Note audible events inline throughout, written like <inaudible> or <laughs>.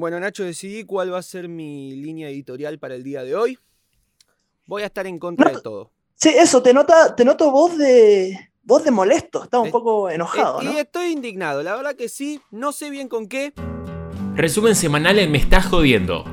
Bueno, Nacho, decidí cuál va a ser mi línea editorial para el día de hoy. Voy a estar en contra de todo. Sí, eso, te nota, te noto voz de voz de molesto, estás un Eh, poco enojado, Eh, ¿no? Y estoy indignado, la verdad que sí, no sé bien con qué. Resumen semanal en Me Estás Jodiendo.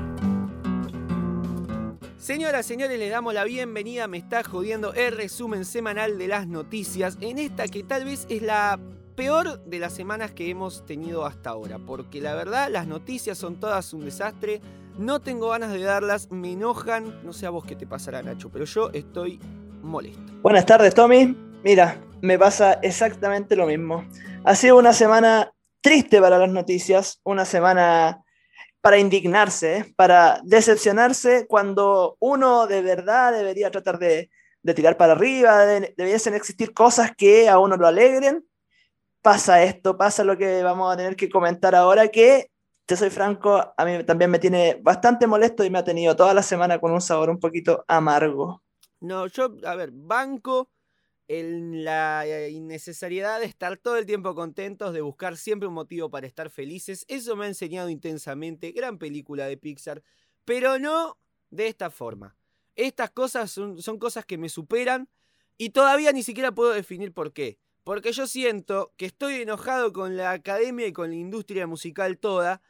Señoras, señores, les damos la bienvenida, me está jodiendo el resumen semanal de las noticias en esta que tal vez es la peor de las semanas que hemos tenido hasta ahora, porque la verdad las noticias son todas un desastre, no tengo ganas de darlas, me enojan, no sé a vos qué te pasará Nacho, pero yo estoy molesto. Buenas tardes, Tommy. Mira, me pasa exactamente lo mismo. Ha sido una semana triste para las noticias, una semana para indignarse, para decepcionarse cuando uno de verdad debería tratar de, de tirar para arriba, de- debiesen existir cosas que a uno lo alegren. Pasa esto, pasa lo que vamos a tener que comentar ahora, que, te soy franco, a mí también me tiene bastante molesto y me ha tenido toda la semana con un sabor un poquito amargo. No, yo, a ver, banco en la eh, innecesariedad de estar todo el tiempo contentos, de buscar siempre un motivo para estar felices. Eso me ha enseñado intensamente. Gran película de Pixar, pero no de esta forma. Estas cosas son, son cosas que me superan y todavía ni siquiera puedo definir por qué. Porque yo siento que estoy enojado con la academia y con la industria musical toda,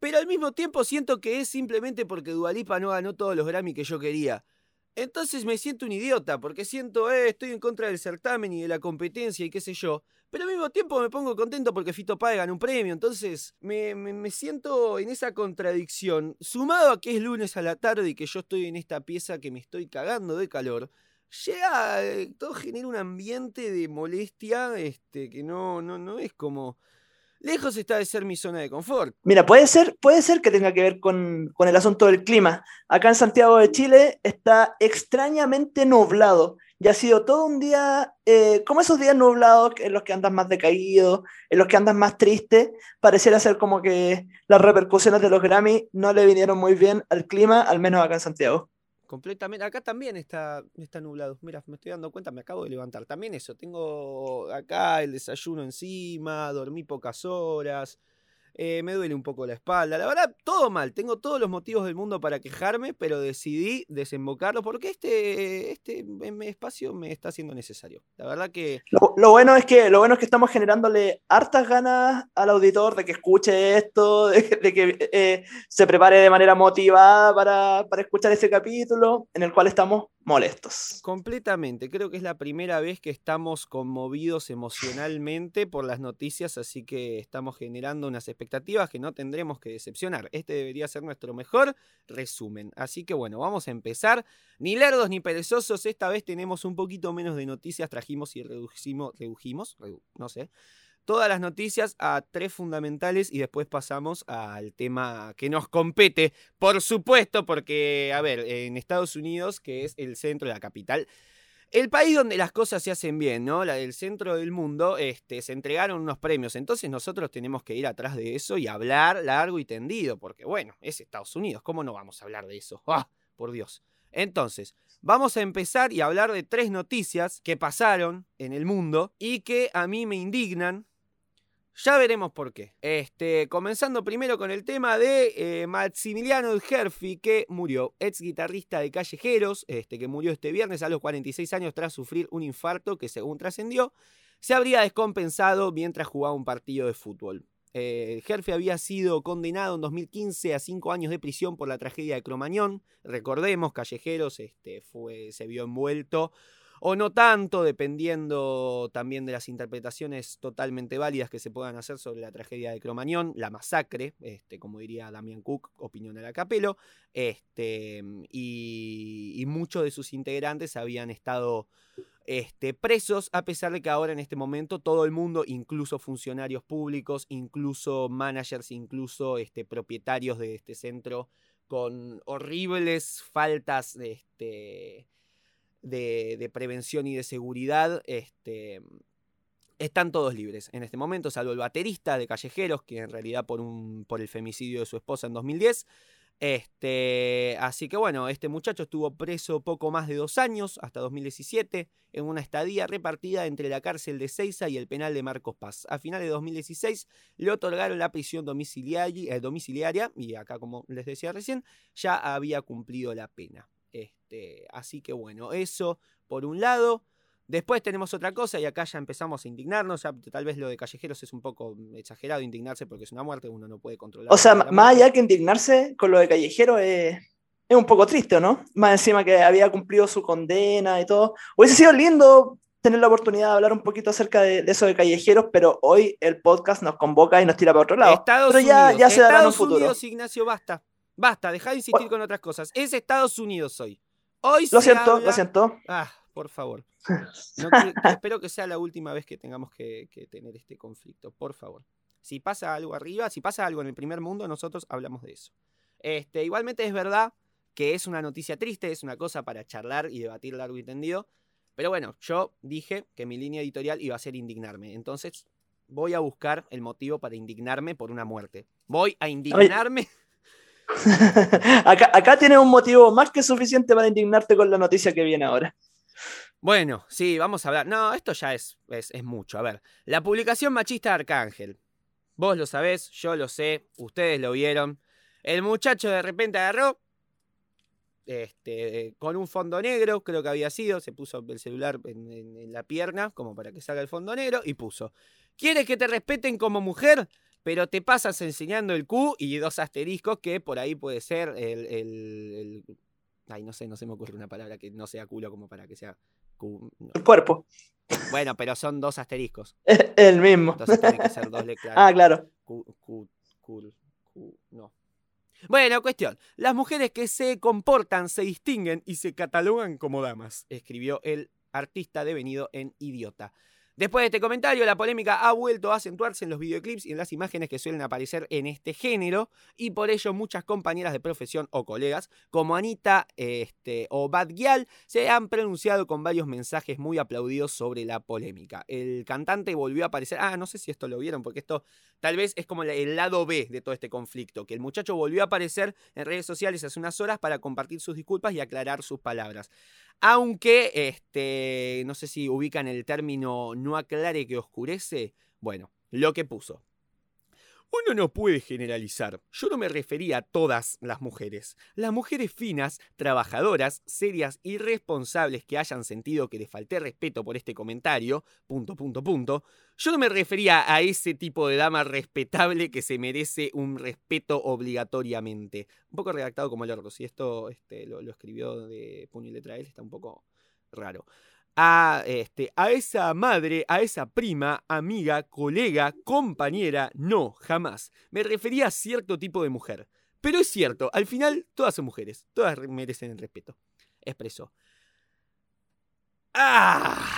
pero al mismo tiempo siento que es simplemente porque Dualipa no ganó todos los Grammy que yo quería. Entonces me siento un idiota, porque siento, eh, estoy en contra del certamen y de la competencia y qué sé yo. Pero al mismo tiempo me pongo contento porque Fito Páez ganó un premio. Entonces me, me- me siento en esa contradicción. Sumado a que es lunes a la tarde y que yo estoy en esta pieza que me estoy cagando de calor. Llega, eh, todo genera un ambiente de molestia este, que no, no, no es como... Lejos está de ser mi zona de confort. Mira, puede ser, puede ser que tenga que ver con, con el asunto del clima. Acá en Santiago de Chile está extrañamente nublado. Y ha sido todo un día, eh, como esos días nublados en los que andas más decaído, en los que andas más triste, pareciera ser como que las repercusiones de los Grammy no le vinieron muy bien al clima, al menos acá en Santiago. Completamente. Acá también está, está nublado. Mira, me estoy dando cuenta, me acabo de levantar. También eso, tengo acá el desayuno encima, dormí pocas horas, eh, me duele un poco la espalda. La verdad, todo mal. Tengo todos los motivos del mundo para quejarme, pero decidí desembocarlo porque este, este espacio me está siendo necesario. La verdad que Lo, bueno es que, lo bueno es que estamos generándole hartas ganas al auditor de que escuche esto, <laughs> de, que- eh, se prepare de manera motivada para, para escuchar ese capítulo en el cual estamos molestos. Completamente, creo que es la primera vez que estamos conmovidos emocionalmente por las noticias, así que estamos generando unas expectativas que no tendremos que decepcionar. Este debería ser nuestro mejor resumen. Así que bueno, vamos a empezar. Ni lerdos ni perezosos, esta vez tenemos un poquito menos de noticias, trajimos y redujimos, redujimos, redu- no sé, todas las noticias a tres fundamentales y después pasamos al tema que nos compete, por supuesto, porque, a ver, en Estados Unidos, que es el centro de la capital, el país donde las cosas se hacen bien, ¿no? La del centro del mundo, este, se entregaron unos premios. Entonces nosotros tenemos que ir atrás de eso y hablar largo y tendido, porque bueno, es Estados Unidos, ¿cómo no vamos a hablar de eso? ¡Ah! Por Dios. Entonces, vamos a empezar y hablar de tres noticias que pasaron en el mundo y que a mí me indignan. Ya veremos por qué. Este, comenzando primero con el tema de eh, Maximiliano Herfi, que murió, ex guitarrista de Callejeros, este, que murió este viernes a los 46 años tras sufrir un infarto que, según trascendió, se habría descompensado mientras jugaba un partido de fútbol. Eh, había sido condenado en 2015 a cinco años de prisión por la tragedia de Cromañón. Recordemos, Callejeros este, fue, se vio envuelto o no tanto, dependiendo también de las interpretaciones totalmente válidas que se puedan hacer sobre la tragedia de Cromañón, la masacre, este, como diría Damian Cook, opinión a la capelo, este, y, muchos de sus integrantes habían estado este, presos, a pesar de que ahora en este momento todo el mundo, incluso funcionarios públicos, incluso managers, incluso este, propietarios de este centro, con horribles faltas este, de, prevención y de seguridad, este, están todos libres en este momento, salvo el baterista de Callejeros, que en realidad por el femicidio de su esposa en 2010 Este, así que bueno, este muchacho estuvo preso poco más de dos años, hasta 2017, en una estadía repartida entre la cárcel de Ceiza y el penal de Marcos Paz. A finales de 2016 le otorgaron la prisión domiciliaria, eh, domiciliaria y acá, como les decía recién, ya había cumplido la pena. Este, así que bueno, eso por un lado. Después tenemos otra cosa y acá ya empezamos a indignarnos. Ya, tal vez lo de callejeros es un poco exagerado indignarse porque es una muerte, uno no puede controlar. O sea, más allá que indignarse con lo de callejero es, es un poco triste, ¿no? Más encima que había cumplido su condena y todo. Hubiese sido lindo tener la oportunidad de hablar un poquito acerca de, eso de callejeros, pero hoy el podcast nos convoca y nos tira para otro lado. Estados pero ya, Unidos, ya se dará en un Estados futuro. Unidos, Ignacio, basta. Basta, deja de insistir con otras cosas. Es Estados Unidos hoy. Hoy Lo se siento, habla- lo siento. Ah, por favor. <laughs> No quiero- espero que sea la última vez que tengamos que, que tener este conflicto, por favor. Si pasa algo arriba, si pasa algo en el primer mundo, nosotros hablamos de eso. Este, igualmente es verdad que es una noticia triste, es una cosa para charlar y debatir largo y tendido. Pero bueno, yo dije que mi línea editorial iba a ser indignarme. Entonces voy a buscar el motivo para indignarme por una muerte. Voy a indignarme. <laughs> acá, acá tienes un motivo más que suficiente para indignarte con la noticia que viene ahora. Bueno, sí, vamos a hablar. No, esto ya es, es, mucho. A ver, la publicación machista de Arcángel. Vos lo sabés, yo lo sé, ustedes lo vieron. El muchacho de repente agarró, este, con un fondo negro, creo que había sido, se puso el celular en, en- en la pierna, como para que salga el fondo negro, y puso, ¿quieres que te respeten como mujer? Pero te pasas enseñando el Q y dos asteriscos que por ahí puede ser el, el- el- Ay, no sé, no se me ocurre una palabra que no sea culo como para que sea Q. no. El cuerpo. Bueno, pero son dos asteriscos. <laughs> El mismo. Entonces tiene que ser dos letras. Ah, claro. Q, Q, Q, Q, no. Bueno, cuestión. Las mujeres que se comportan, se distinguen y se catalogan como damas, escribió el artista devenido en Idiota. Después de este comentario, la polémica ha vuelto a acentuarse en los videoclips y en las imágenes que suelen aparecer en este género, y por ello muchas compañeras de profesión o colegas, como Anita este, o Bad Gyal, se han pronunciado con varios mensajes muy aplaudidos sobre la polémica. El cantante volvió a aparecer, ah, no sé si esto lo vieron, porque esto tal vez es como el lado B de todo este conflicto, que el muchacho volvió a aparecer en redes sociales hace unas horas para compartir sus disculpas y aclarar sus palabras. Aunque, este, no sé si ubican el término no aclare que oscurece, bueno, lo que puso. Uno no puede generalizar. Yo no me refería a todas las mujeres. Las mujeres finas, trabajadoras, serias y responsables que hayan sentido que les falté respeto por este comentario, punto, punto, punto, yo no me refería a ese tipo de dama respetable que se merece un respeto obligatoriamente. Un poco redactado como el orto. Si esto este, lo, lo escribió de puño y letra él, está un poco raro. A, este, a esa madre, a esa prima, amiga, colega, compañera, no, jamás. Me refería a cierto tipo de mujer. Pero es cierto, al final todas son mujeres, todas re- merecen el respeto. Expresó. ¡Ah!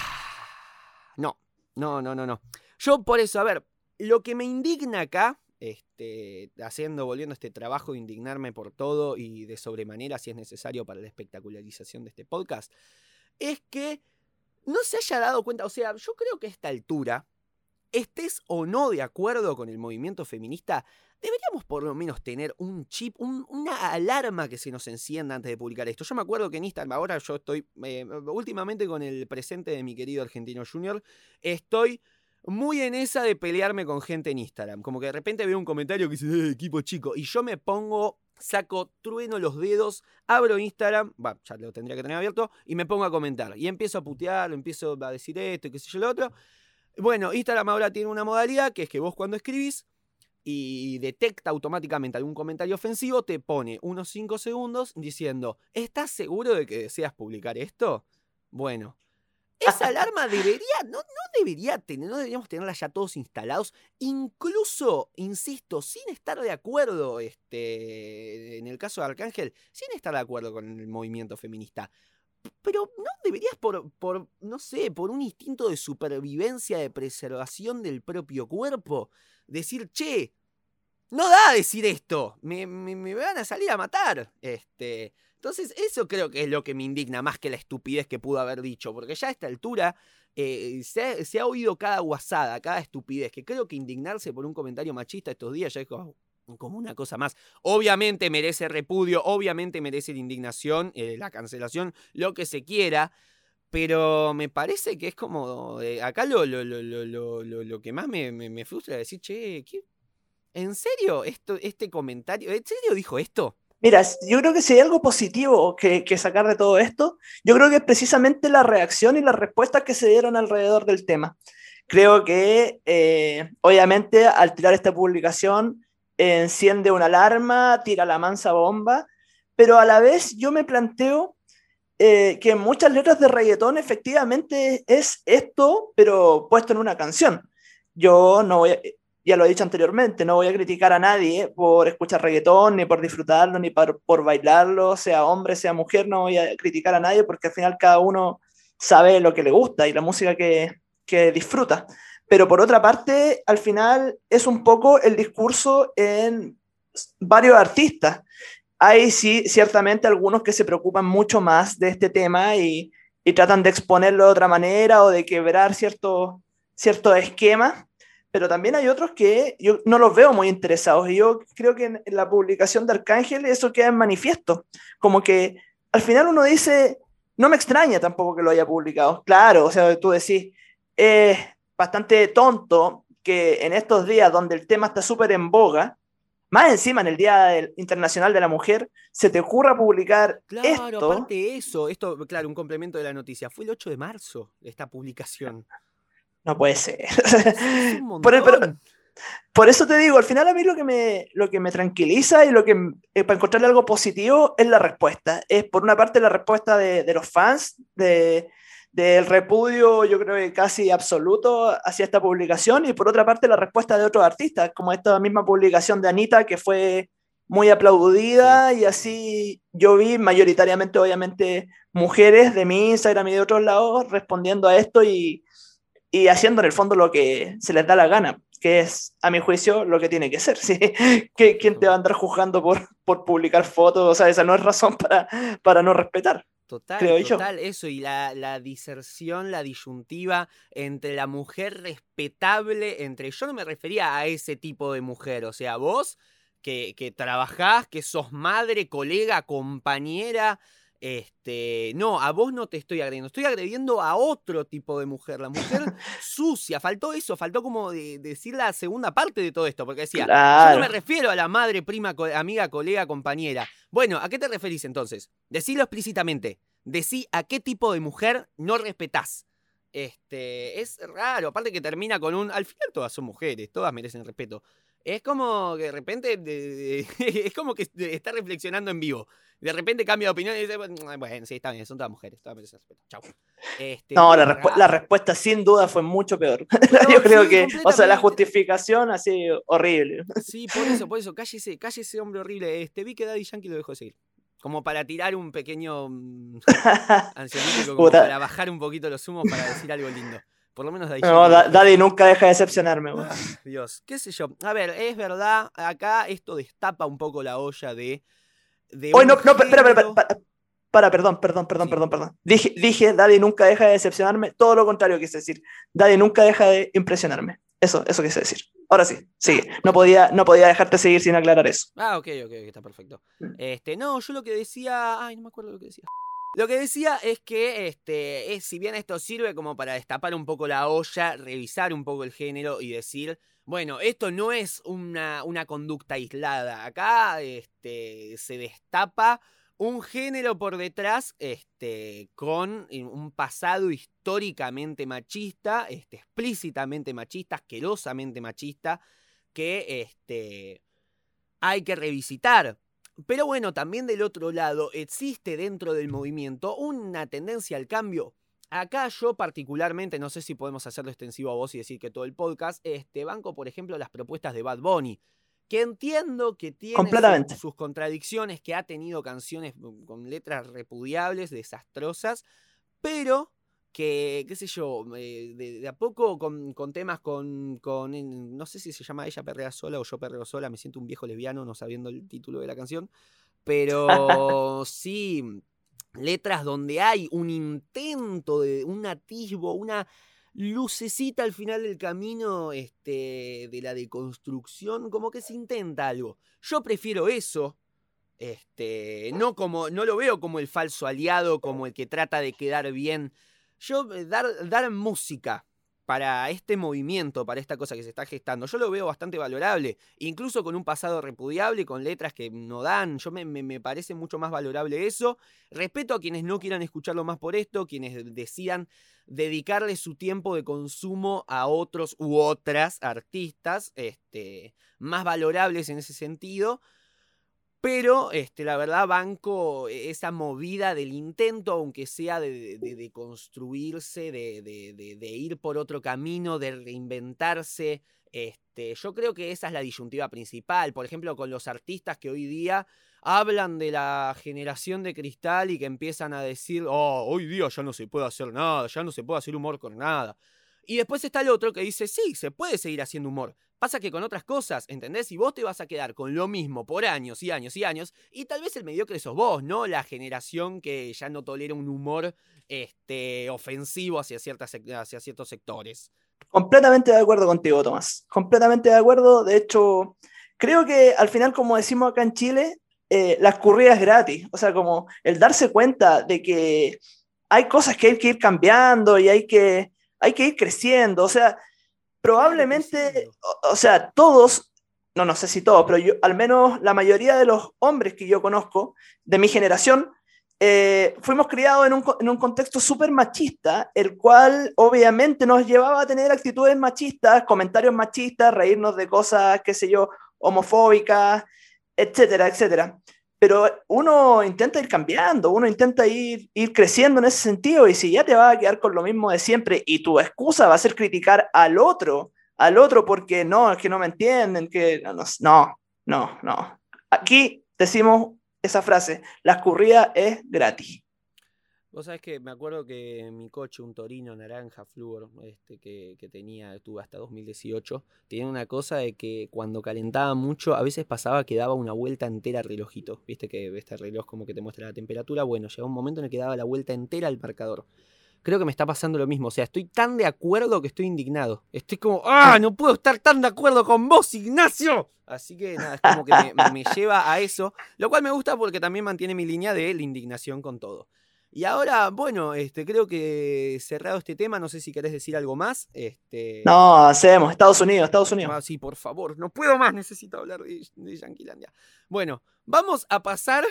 No, no, no, no, no. Yo por eso, a ver, lo que me indigna acá, este, haciendo, volviendo a este trabajo indignarme por todo y de sobremanera si es necesario para la espectacularización de este podcast, es que no se haya dado cuenta, o sea, yo creo que a esta altura, estés o no de acuerdo con el movimiento feminista, deberíamos por lo menos tener un chip, un- una alarma que se nos encienda antes de publicar esto. Yo me acuerdo que en Instagram, ahora yo estoy, eh, últimamente con el presente de mi querido Argentino Junior, estoy muy en esa de pelearme con gente en Instagram. Como que de repente veo un comentario que dice, "Eh, equipo chico, y yo me pongo, saco, trueno los dedos, abro Instagram, va, ya lo tendría que tener abierto, y me pongo a comentar. Y empiezo a putear, empiezo a decir esto, y qué sé yo, lo otro. Bueno, Instagram ahora tiene una modalidad que es que vos cuando escribís y detecta automáticamente algún comentario ofensivo, te pone unos 5 segundos diciendo, ¿estás seguro de que deseas publicar esto? Bueno, esa alarma debería, no, no debería tener, no deberíamos tenerla ya todos instalados, incluso, insisto, sin estar de acuerdo, este, en el caso de Arcángel, sin estar de acuerdo con el movimiento feminista. Pero no deberías por, por, no sé, por un instinto de supervivencia, de preservación del propio cuerpo, decir, che, no da decir esto, me, me- me van a salir a matar. Este, entonces, eso creo que es lo que me indigna más que la estupidez que pudo haber dicho, porque ya a esta altura eh, se, ha, oído cada guasada, cada estupidez, que creo que indignarse por un comentario machista estos días ya es como, una cosa más. Obviamente merece repudio, obviamente merece la indignación, eh, la cancelación, lo que se quiera, pero me parece que es como, eh, acá lo, lo, lo, lo, lo que más me, me, me frustra es decir, che, ¿qué? ¿en serio esto, este comentario? ¿En serio dijo esto? Mira, yo creo que si hay algo positivo que, que, sacar de todo esto, yo creo que es precisamente la reacción y las respuestas que se dieron alrededor del tema. Creo que, eh, obviamente, al tirar esta publicación, enciende una alarma, tira la mansa bomba, pero a la vez yo me planteo eh, que muchas letras de reggaetón efectivamente es esto, pero puesto en una canción. Yo no voy a, ya lo he dicho anteriormente, no voy a criticar a nadie por escuchar reggaetón, ni por disfrutarlo, ni por, por bailarlo, sea hombre, sea mujer, no voy a criticar a nadie porque al final cada uno sabe lo que le gusta y la música que, que disfruta. Pero por otra parte, al final es un poco el discurso en varios artistas. Hay sí, ciertamente algunos que se preocupan mucho más de este tema y, y tratan de exponerlo de otra manera o de quebrar ciertos cierto esquemas pero también hay otros que yo no los veo muy interesados. Y yo creo que en, la publicación de Arcángel eso queda en manifiesto. Como que al final uno dice, no me extraña tampoco que lo haya publicado. Claro, o sea, tú decís, es bastante tonto que en estos días donde el tema está súper en boga, más encima en el Día Internacional de la Mujer, se te ocurra publicar claro, esto. aparte de eso, esto, claro, un complemento de la noticia, fue el 8 de marzo esta publicación. No puede ser. <laughs> por, el, pero, por, eso te digo, al final a mí lo que me, lo que me tranquiliza y lo que eh, para encontrarle algo positivo es la respuesta. Es por una parte la respuesta de, de los fans, de, del repudio, yo creo que casi absoluto hacia esta publicación, y por otra parte la respuesta de otros artistas, como esta misma publicación de Anita, que fue muy aplaudida, y así yo vi mayoritariamente, obviamente, mujeres de mi Instagram y de otros lados respondiendo a esto y y haciendo en el fondo lo que se les da la gana, que es, a mi juicio, lo que tiene que ser. <laughs> ¿sí? ¿Quién te va a andar juzgando por, por publicar fotos? O sea, esa no es razón para, para no respetar. Total, creo total, yo. eso, y la, la, diserción, la disyuntiva entre la mujer respetable, entre. Yo no me refería a ese tipo de mujer, o sea, vos que, que trabajás, que sos madre, colega, compañera, este, no, a vos no te estoy agrediendo, estoy agrediendo a otro tipo de mujer, la mujer <laughs> sucia. Faltó eso, faltó como de, de decir la segunda parte de todo esto, porque decía, claro. yo no me refiero a la madre, prima, co amiga, colega, compañera. Bueno, ¿a qué te referís entonces? Decilo explícitamente. Decí a qué tipo de mujer no respetás. Este, es raro, aparte que termina con un. Al final todas son mujeres, todas merecen respeto. Es como que de repente. De, de, <laughs> es como que está reflexionando en vivo de repente cambia de opinión y dice, bueno, sí, está bien, son todas mujeres, todas respeto. Chau. Este, no, la, respu la, respuesta sin duda fue mucho peor. <laughs> No, Yo creo sí, que, o sea, la justificación así horrible. Sí, por eso, por eso, cállese, cállese hombre horrible. Este, vi que Daddy Yankee lo dejó de seguir. Como para tirar un pequeño um, <laughs> ansiolítico, como para bajar un poquito los humos para decir algo lindo. Por lo menos Daddy No, da, Daddy nunca deja de decepcionarme. Ah, Dios, qué sé yo. A ver, es verdad, acá esto destapa un poco la olla de de Oye, no, no, espera, espera, espera, para, perdón, perdón, perdón, sí. perdón, perdón. Dije, dije, Daddy nunca deja de decepcionarme, todo lo contrario quise decir. Daddy nunca deja de impresionarme. Eso, eso quise decir. Ahora sí, sigue. No podía, no podía dejarte seguir sin aclarar eso. Ah, ok, ok, está perfecto. Este, no, yo lo que decía. Ay, no me acuerdo lo que decía. Lo que decía es que, este, es, si bien esto sirve como para destapar un poco la olla, revisar un poco el género y decir, bueno, esto no es una, una conducta aislada. Acá este, se destapa un género por detrás este, con un pasado históricamente machista, este, explícitamente machista, asquerosamente machista, que este, hay que revisitar. Pero bueno, también del otro lado existe dentro del movimiento una tendencia al cambio. Acá yo particularmente, no sé si podemos hacerlo extensivo a vos y decir que todo el podcast, este banco, por ejemplo, las propuestas de Bad Bunny, que entiendo que tiene sus, sus, contradicciones, que ha tenido canciones con letras repudiables, desastrosas, pero que, qué sé yo, de, de, a poco con, con temas con, con, no sé si se llama Ella Perrea Sola o Yo Perreo Sola, me siento un viejo lesbiano no sabiendo el título de la canción, pero <laughs> sí, letras donde hay un intento de un atisbo, una lucecita al final del camino este, de la deconstrucción, como que se intenta algo. Yo prefiero eso. Este, no como no lo veo como el falso aliado, como el que trata de quedar bien. Yo eh, dar, dar música para este movimiento, para esta cosa que se está gestando. Yo lo veo bastante valorable, incluso con un pasado repudiable, con letras que no dan. Yo me, me, parece mucho más valorable eso. Respeto a quienes no quieran escucharlo más por esto, quienes decidan dedicarle su tiempo de consumo a otros u otras artistas este, más valorables en ese sentido. Pero este, la verdad banco e, esa movida del intento, aunque sea de, de, construirse, de, de, ir por otro camino, de reinventarse. Este, yo creo que esa es la disyuntiva principal. Por ejemplo, con los artistas que hoy día hablan de la generación de cristal y que empiezan a decir, oh, hoy día ya no se puede hacer nada, ya no se puede hacer humor con nada. Y después está el otro que dice, sí, se puede seguir haciendo humor. Pasa que con otras cosas, ¿entendés? Y vos te vas a quedar con lo mismo por años y años y años, y tal vez el mediocre sos vos, ¿no? La generación que ya no tolera un humor este, ofensivo hacia, ciertas, hacia ciertos sectores. Completamente de acuerdo contigo, Tomás. Completamente de acuerdo. De hecho, creo que al final, como decimos acá en Chile, eh, la escurrida es gratis. O sea, como el darse cuenta de que hay cosas que hay que ir cambiando y hay que, hay que ir creciendo. O sea, probablemente, o, sea, todos, no, no sé si todos, pero yo, al menos la mayoría de los hombres que yo conozco de mi generación, eh, fuimos criados en un, en un contexto súper machista, el cual obviamente nos llevaba a tener actitudes machistas, comentarios machistas, reírnos de cosas, qué sé yo, homofóbicas, etcétera, etcétera pero uno intenta ir cambiando, uno intenta ir, ir creciendo en ese sentido y si ya te vas a quedar con lo mismo de siempre y tu excusa va a ser criticar al otro, al otro porque no, es que no me entienden, que no, no, no. Aquí decimos esa frase, la escurrida es gratis. Vos sabés que me acuerdo que mi coche, un Torino naranja Fluor, este, que, tenía, tuve hasta 2018, tenía una cosa de que cuando calentaba mucho, a veces pasaba que daba una vuelta entera al relojito. Viste que este reloj como que te muestra la temperatura. Bueno, llegó un momento en el que daba la vuelta entera al marcador. Creo que me está pasando lo mismo. O sea, estoy tan de acuerdo que estoy indignado. Estoy como, ¡ah! <laughs> No puedo estar tan de acuerdo con vos, Ignacio. Así que nada, es como que me, me lleva a eso. Lo cual me gusta porque también mantiene mi línea de la indignación con todo. Y ahora, bueno, este, creo que cerrado este tema, no sé si querés decir algo más. Este... No, hacemos, Estados Unidos, Estados Unidos. Ah, sí, por favor, no puedo más, necesito hablar de, de Yanquilandia. Bueno, vamos a pasar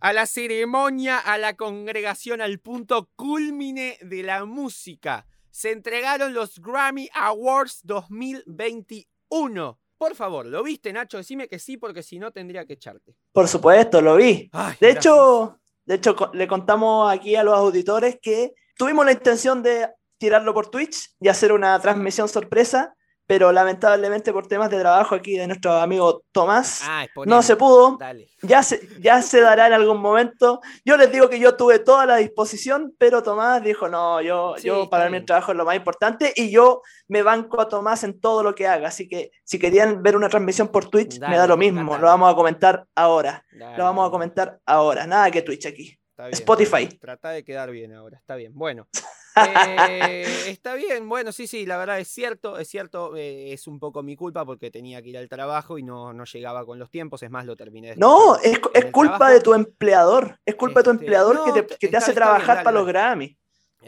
a la ceremonia, a la congregación, al punto culmine de la música. Se entregaron los Grammy Awards 2021. Por favor, ¿lo viste, Nacho? Decime que sí, porque si no tendría que echarte. Por supuesto, lo vi. de hecho, de hecho, le contamos aquí a los auditores que tuvimos la intención de tirarlo por Twitch y hacer una transmisión sorpresa, pero lamentablemente por temas de trabajo aquí de nuestro amigo Tomás, ah, no se pudo. Ya se, ya se dará en algún momento. Yo les digo que yo tuve toda la disposición, pero Tomás dijo, no, yo, yo para mí el trabajo es lo más importante y yo me banco a Tomás en todo lo que haga. Así que si querían ver una transmisión por Twitch, me da lo mismo. Lo vamos a comentar ahora. Lo vamos a comentar ahora. Nada que Twitch aquí. Spotify. Trata de quedar bien ahora. Está bien. Bueno. <laughs> Eh, está bien, bueno, sí, sí, la verdad es cierto, es cierto, eh, es un poco mi culpa porque tenía que ir al trabajo y no, no llegaba con los tiempos, es más, lo terminé. no, es, es culpa de tu empleador, es culpa de tu empleador que te, que te hace trabajar para los Grammy.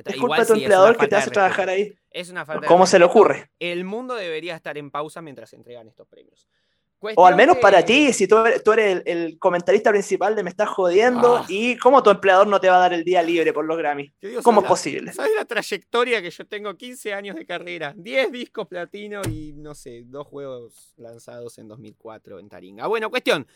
Es culpa de tu empleador que te hace trabajar ahí. Es una falta ¿Cómo se le ocurre? El mundo debería estar en pausa mientras entregan estos premios. O al menos para ti, si tú, tú eres el, comentarista principal de Me estás jodiendo ah. y cómo tu empleador no te va a dar el día libre por los Grammy. ¿Cómo es posible? ¿Sabes la trayectoria que yo tengo? 15 años de carrera, 10 discos platino y no sé, dos juegos lanzados en 2004 en Taringa. Bueno, cuestión.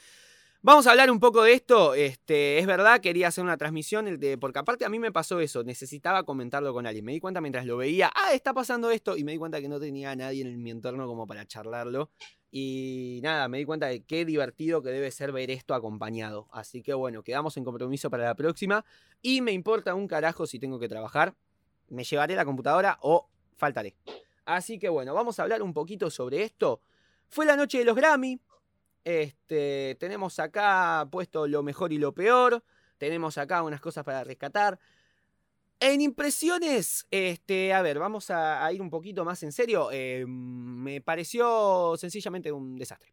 Vamos a hablar un poco de esto. Este, es verdad, quería hacer una transmisión, porque aparte a mí me pasó eso, necesitaba comentarlo con alguien. Me di cuenta mientras lo veía, ah, está pasando esto, y me di cuenta que no tenía a nadie en mi entorno como para charlarlo. Y nada, me di cuenta de qué divertido que debe ser ver esto acompañado. Así que bueno, quedamos en compromiso para la próxima. Y me importa un carajo si tengo que trabajar. Me llevaré la computadora o faltaré. Así que bueno, vamos a hablar un poquito sobre esto. Fue la noche de los Grammy. Este, tenemos acá puesto lo mejor y lo peor. Tenemos acá unas cosas para rescatar. En impresiones, este, a ver, vamos a, a ir un poquito más en serio. Eh, me pareció sencillamente un desastre.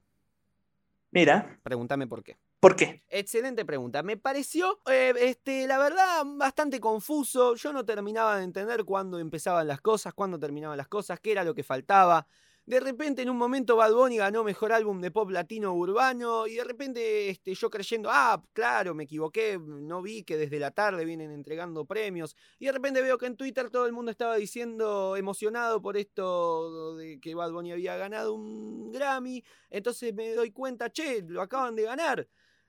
Mira, Pregúntame por qué. ¿por qué? Excelente pregunta. Me pareció, eh, este, la verdad, bastante confuso. Yo no terminaba de entender cuándo empezaban las cosas, cuándo terminaban las cosas, qué era lo que faltaba. De repente, en un momento, Bad Bunny ganó mejor álbum de pop latino urbano. Y de repente, este, yo creyendo, ah, claro, me equivoqué. No vi que desde la tarde vienen entregando premios. Y de repente veo que en Twitter todo el mundo estaba diciendo emocionado por esto de que Bad Bunny había ganado un Grammy. Entonces me doy cuenta, che, lo acaban de ganar.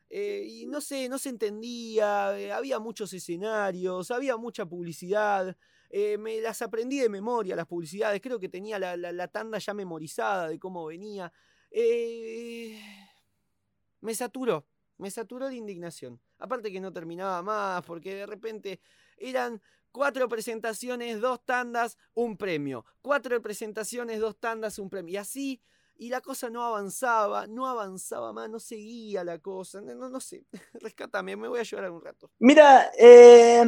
Eh, y no sé, no se entendía, eh, había muchos escenarios, había mucha publicidad. Eh, me las aprendí de memoria, las publicidades. Creo que tenía la, la- la tanda ya memorizada de cómo venía. Eh, me saturó, me saturó de indignación. Aparte que no terminaba más, porque de repente eran cuatro presentaciones, dos tandas, un premio. Cuatro presentaciones, dos tandas, un premio. Y así, y la cosa no avanzaba, no avanzaba más, no seguía la cosa. No, no, no sé, <laughs> rescátame, me voy a llorar un rato. Mira, eh,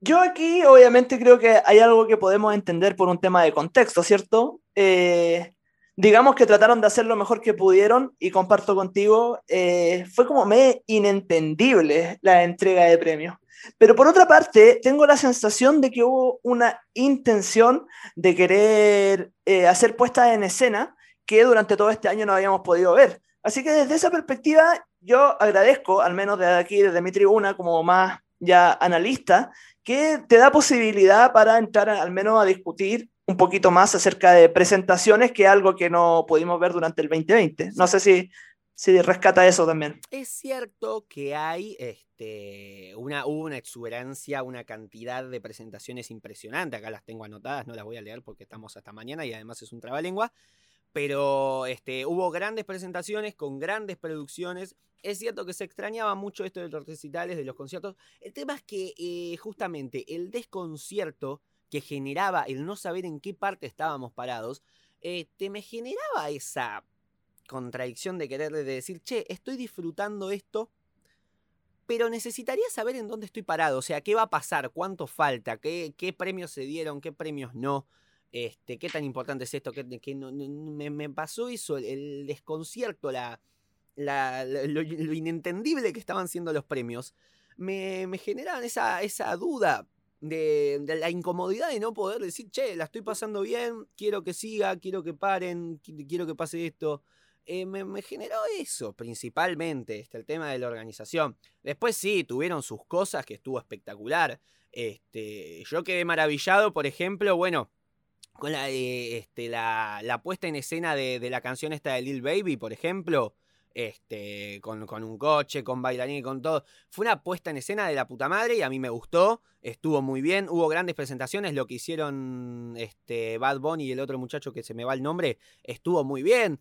yo aquí obviamente creo que hay algo que podemos entender por un tema de contexto, ¿cierto? Eh, digamos que trataron de hacer lo mejor que pudieron y comparto contigo, eh, fue como me inentendible la entrega de premios. Pero por otra parte, tengo la sensación de que hubo una intención de querer eh, hacer puestas en escena que durante todo este año no habíamos podido ver. Así que desde esa perspectiva, yo agradezco, al menos desde aquí, desde mi tribuna, como más ya analista, que te da posibilidad para entrar a- al menos a discutir un poquito más acerca de presentaciones, que es algo que no pudimos ver durante el 2020. No sé si, si rescata eso también. Es cierto que hay este, una, hubo una exuberancia, una cantidad de presentaciones impresionante. Acá las tengo anotadas, no las voy a leer porque estamos hasta mañana y además es un trabalengua. Pero este, hubo grandes presentaciones con grandes producciones. Es cierto que se extrañaba mucho esto de los recitales, de los conciertos. El tema es que eh, justamente el desconcierto que generaba el no saber en qué parte estábamos parados, este, me generaba esa contradicción de querer de decir, che, estoy disfrutando esto, pero necesitaría saber en dónde estoy parado, o sea, qué va a pasar, cuánto falta, qué premios se dieron, qué premios no, este, qué tan importante es esto, qué, qué no- me, pasó eso, el, desconcierto, la, lo, inentendible que estaban siendo los premios, me, me generaban esa, esa duda. De, la incomodidad de no poder decir, che, la estoy pasando bien, quiero que siga, quiero que paren, qui- quiero que pase esto. Eh, me, me generó eso, principalmente, este, el tema de la organización. Después sí, tuvieron sus cosas que estuvo espectacular. Este, yo quedé maravillado, por ejemplo, bueno, con la, este, la, la puesta en escena de, de la canción esta de Lil Baby, por ejemplo. Este, con, con un coche, con bailarín y con todo. Fue una puesta en escena de la puta madre y a mí me gustó. Estuvo muy bien. Hubo grandes presentaciones. Lo que hicieron este, Bad Bunny y el otro muchacho que se me va el nombre. Estuvo muy bien.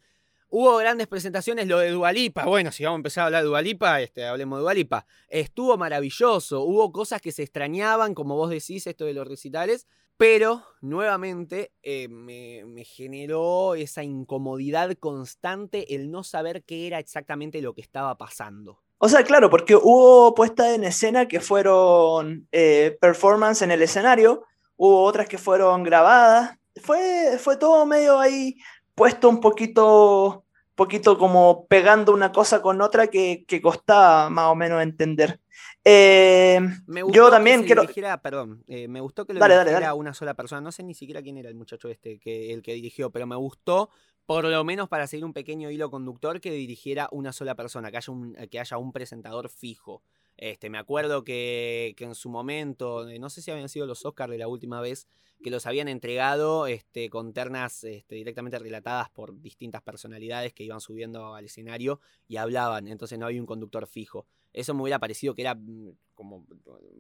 Hubo grandes presentaciones, lo de Dualipa. Bueno, si vamos a empezar a hablar de Dualipa, este, hablemos de Dualipa. Estuvo maravilloso. Hubo cosas que se extrañaban, como vos decís, esto de los recitales. Pero, nuevamente, eh, me, generó esa incomodidad constante el no saber qué era exactamente lo que estaba pasando. O sea, claro, porque hubo puestas en escena que fueron eh, performance en el escenario, hubo otras que fueron grabadas. Fue, fue todo medio ahí puesto un poquito, poquito como pegando una cosa con otra que, que costaba más o menos entender. Eh, Me Yo gustó que también se quiero- dirigiera, perdón, eh, me gustó que lo Dale, dale, dirigiera una sola persona. No sé ni siquiera quién era el muchacho este, que, el que dirigió, pero me gustó, por lo menos para seguir un pequeño hilo conductor, que dirigiera una sola persona, que haya un, que haya un presentador fijo. Este, me acuerdo que, en su momento, eh, no sé si habían sido los Oscars de la última vez, que los habían entregado este, con ternas este, directamente relatadas por distintas personalidades que iban subiendo al escenario y hablaban, entonces no había un conductor fijo. Eso me hubiera parecido que era mm, como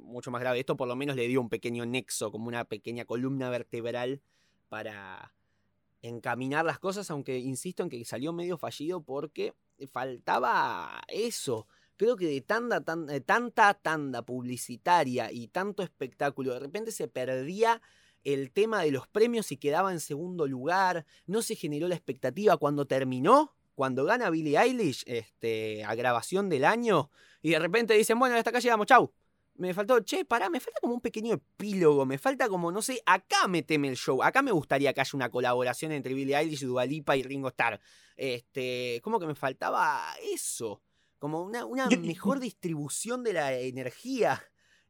mucho más grave. Esto por lo menos le dio un pequeño nexo, como una pequeña columna vertebral para encaminar las cosas, aunque insisto en que salió medio fallido porque faltaba eso. Creo que de eh, tanta tanda publicitaria y tanto espectáculo, de repente se perdía el tema de los premios y quedaba en segundo lugar. No se generó la expectativa cuando terminó, cuando gana Billie Eilish, este, a grabación del año, y de repente dicen, bueno, hasta acá llegamos, chau. Me faltó, che, pará, me falta como un pequeño epílogo, me falta como, no sé, acá me teme el show, acá me gustaría que haya una colaboración entre Billie Eilish, Dua Lipa y Ringo Starr. Este, como que me faltaba eso, como una, una mejor distribución de la energía.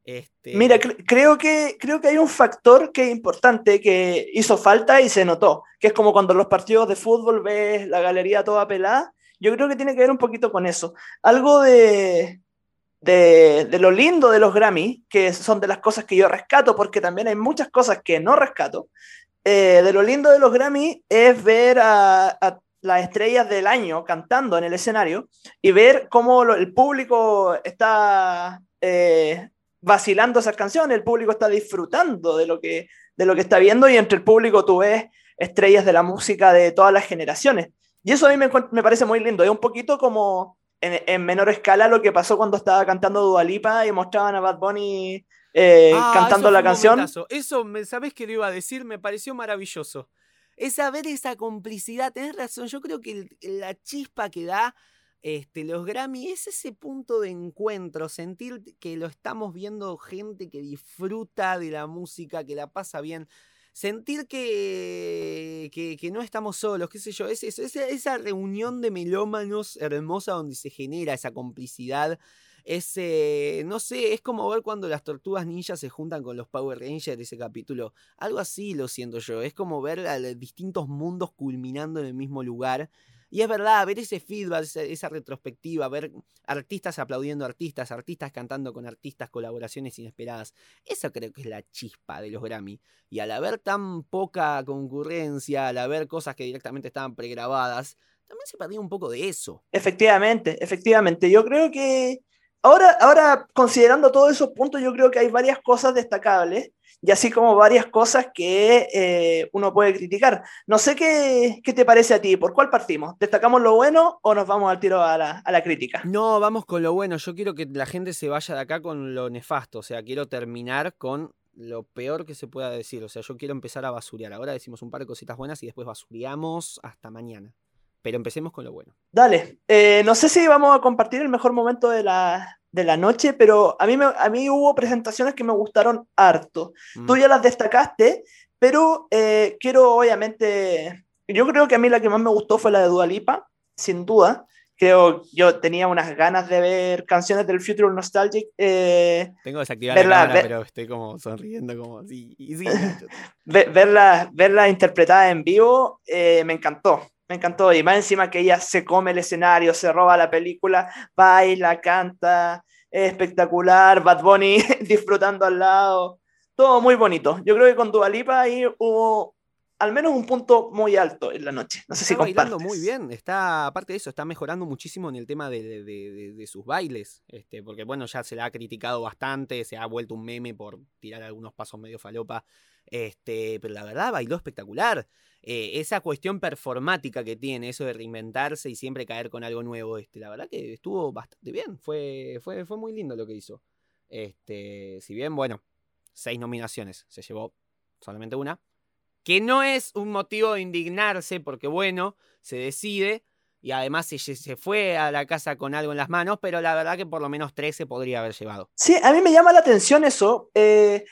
Este... Mira, creo, que, creo que hay un factor que es importante, que hizo falta y se notó, que es como cuando los partidos de fútbol ves la galería toda pelada. Yo creo que tiene que ver un poquito con eso. Algo de, de, de, lo lindo de los Grammy, que son de las cosas que yo rescato, porque también hay muchas cosas que no rescato. Eh, de lo lindo de los Grammy es ver a, las estrellas del año cantando en el escenario y ver cómo el público está eh, vacilando esas canciones, el público está disfrutando de lo, que, de lo que está viendo y entre el público tú ves estrellas de la música de todas las generaciones. Y eso a mí me, me parece muy lindo. Es un poquito como en, en, menor escala lo que pasó cuando estaba cantando Dualipa y mostraban a Bad Bunny eh, ah, cantando la canción. Eso, ¿sabes qué le iba a decir? Me pareció maravilloso. Es saber esa complicidad, tenés razón, yo creo que la chispa que da este, los Grammy es ese punto de encuentro, sentir que lo estamos viendo gente que disfruta de la música, que la pasa bien, sentir que, que, no estamos solos, qué sé yo, es, esa reunión de melómanos hermosa donde se genera esa complicidad. Ese, no sé, es como ver cuando las tortugas ninjas se juntan con los Power Rangers, ese capítulo. Algo así lo siento yo. Es como ver a distintos mundos culminando en el mismo lugar y es verdad, ver ese feedback, esa, retrospectiva, ver artistas aplaudiendo artistas, artistas cantando con artistas, colaboraciones inesperadas, eso creo que es la chispa de los Grammy. Y al haber tan poca concurrencia, al haber cosas que directamente estaban pregrabadas, también se perdió un poco de eso. Efectivamente, efectivamente. Yo creo que ahora, ahora considerando todos esos puntos, yo creo que hay varias cosas destacables y así como varias cosas que eh, uno puede criticar. No sé qué, qué, te parece a ti, ¿por cuál partimos? ¿Destacamos lo bueno o nos vamos al tiro a la, a la, crítica? No, vamos con lo bueno. Yo quiero que la gente se vaya de acá con lo nefasto, o sea, quiero terminar con lo peor que se pueda decir, o sea, yo quiero empezar a basurear. Ahora decimos un par de cositas buenas y después basureamos hasta mañana. Pero empecemos con lo bueno. Dale, eh, no sé si vamos a compartir el mejor momento de la, de la noche, pero a mí, a mí hubo presentaciones que me gustaron harto. Mm. Tú ya las destacaste, pero eh, quiero obviamente, yo creo que a mí la que más me gustó fue la de Dualipa, sin duda. Creo, yo tenía unas ganas de ver canciones del Future Nostalgic. Eh, Tengo desactivada la cámara, pero estoy como sonriendo como sí, sí <laughs> verla, verla interpretada en vivo eh, me encantó me encantó. Y más encima que ella se come el escenario, se roba la película, baila, canta, es espectacular. Bad Bunny <laughs> disfrutando al lado. Todo muy bonito. Yo creo que con Dualipa ahí hubo al menos un punto muy alto en la noche. No sé está si bailando muy bien. Está, aparte de eso, está mejorando muchísimo en el tema de, de, sus bailes. Este, porque bueno, ya se la ha criticado bastante, se ha vuelto un meme por tirar algunos pasos medio falopa. Este, pero la verdad, bailó espectacular. Eh, esa cuestión performática que tiene, eso de reinventarse y siempre caer con algo nuevo, este, la verdad que estuvo bastante bien, fue, fue, fue muy lindo lo que hizo. Este, si bien, bueno, seis nominaciones, se llevó solamente una, que no es un motivo de indignarse, porque bueno, se decide, y además se, se, fue a la casa con algo en las manos, pero la verdad que por lo menos tres se podría haber llevado. Sí, a mí me llama la atención eso. Eh,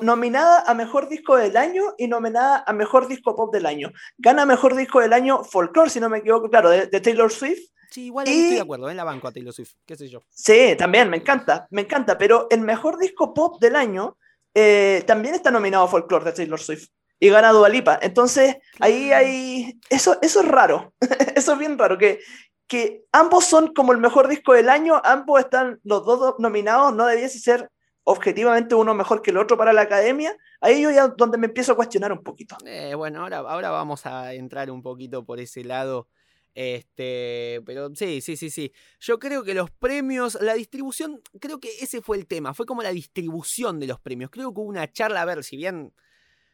nominada a Mejor Disco del Año y nominada a Mejor Disco Pop del Año. Gana Mejor Disco del Año Folklore, si no me equivoco, claro, de, Taylor Swift. Sí, igual estoy de acuerdo, en la banco a Taylor Swift, qué sé yo. Sí, también, me encanta, me encanta, pero el Mejor Disco Pop del Año eh, también está nominado a Folklore de Taylor Swift y gana Dualipa. Entonces, ahí hay. Eso, eso es raro. <laughs> eso es bien raro. Que, que ambos son como el mejor disco del año, ambos están los dos nominados, no debiese ser objetivamente uno mejor que el otro para la academia. Ahí yo ya donde me empiezo a cuestionar un poquito. Eh, bueno, ahora, ahora vamos a entrar un poquito por ese lado. Este, pero sí, sí, sí, sí. Yo creo que los premios, la distribución, creo que ese fue el tema. Fue como la distribución de los premios. Creo que hubo una charla, a ver, si bien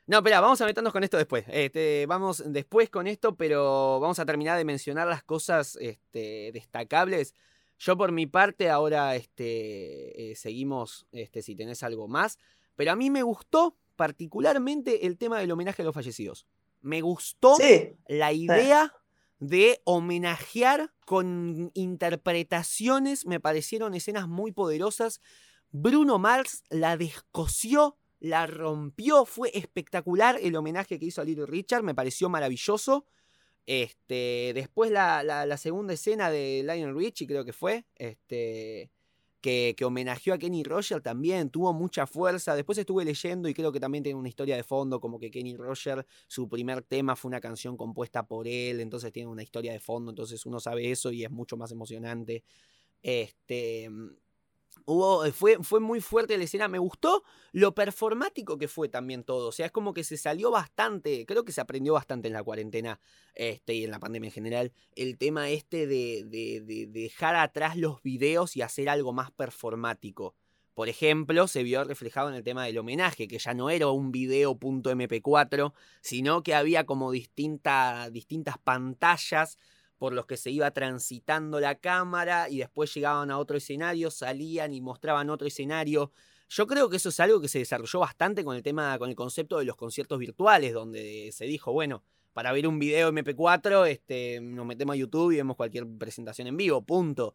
no, espera, vamos a meternos con esto después. Este, vamos después con esto, pero vamos a terminar de mencionar las cosas este, destacables. Yo por mi parte ahora este, eh, seguimos este, si tenés algo más. Pero a mí me gustó particularmente el tema del homenaje a los fallecidos. Me gustó la idea de homenajear con interpretaciones. Me parecieron escenas muy poderosas Bruno Mars la descosió, la rompió, fue espectacular el homenaje que hizo a Little Richard, me pareció maravilloso. Este, después la, la, segunda escena de Lionel Richie, creo que fue, este, que, que, homenajeó a Kenny Roger también, tuvo mucha fuerza. Después estuve leyendo y creo que también tiene una historia de fondo, como que Kenny Roger, su primer tema fue una canción compuesta por él, entonces tiene una historia de fondo, entonces uno sabe eso y es mucho más emocionante. Este, Hubo, eh, fue, muy fuerte la escena, me gustó lo performático que fue también todo, o sea, es como que se salió bastante, creo que se aprendió bastante en la cuarentena este, y en la pandemia en general, el tema este de, de, dejar atrás los videos y hacer algo más performático. Por ejemplo, se vio reflejado en el tema del homenaje, que ya no era un video .mp4, sino que había como distintas pantallas por los que se iba transitando la cámara y después llegaban a otro escenario, salían y mostraban otro escenario. Yo creo que eso es algo que se desarrolló bastante con el tema, con el concepto de los conciertos virtuales, donde se dijo, bueno, para ver un video MP4, este, nos metemos a YouTube y vemos cualquier presentación en vivo, punto.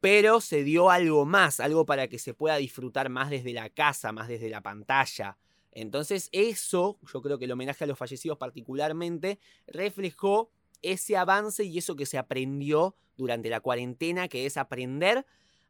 Pero se dio algo más, algo para que se pueda disfrutar más desde la casa, más desde la pantalla. Entonces eso, yo creo que el homenaje a los fallecidos particularmente, reflejó ese avance y eso que se aprendió durante la cuarentena, que es aprender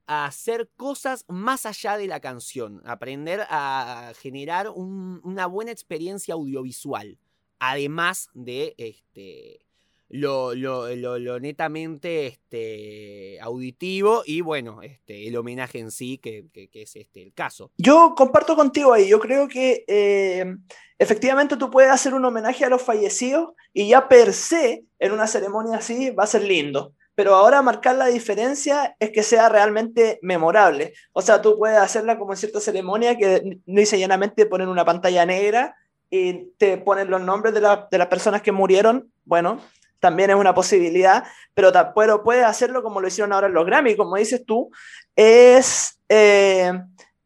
a hacer cosas más allá de la canción, aprender a generar una buena experiencia audiovisual, además de este, lo, lo, netamente este, auditivo y bueno, este, el homenaje en sí, que, es este, el caso. Yo comparto contigo ahí, yo creo que eh, efectivamente tú puedes hacer un homenaje a los fallecidos y ya per se en una ceremonia así va a ser lindo. Pero ahora marcar la diferencia es que sea realmente memorable. O sea, tú puedes hacerla como en cierta ceremonia que no dice llanamente poner una pantalla negra y te ponen los nombres de, de las personas que murieron. Bueno, también es una posibilidad, pero, pero puedes hacerlo como lo hicieron ahora en los Grammy, como dices tú, es, eh,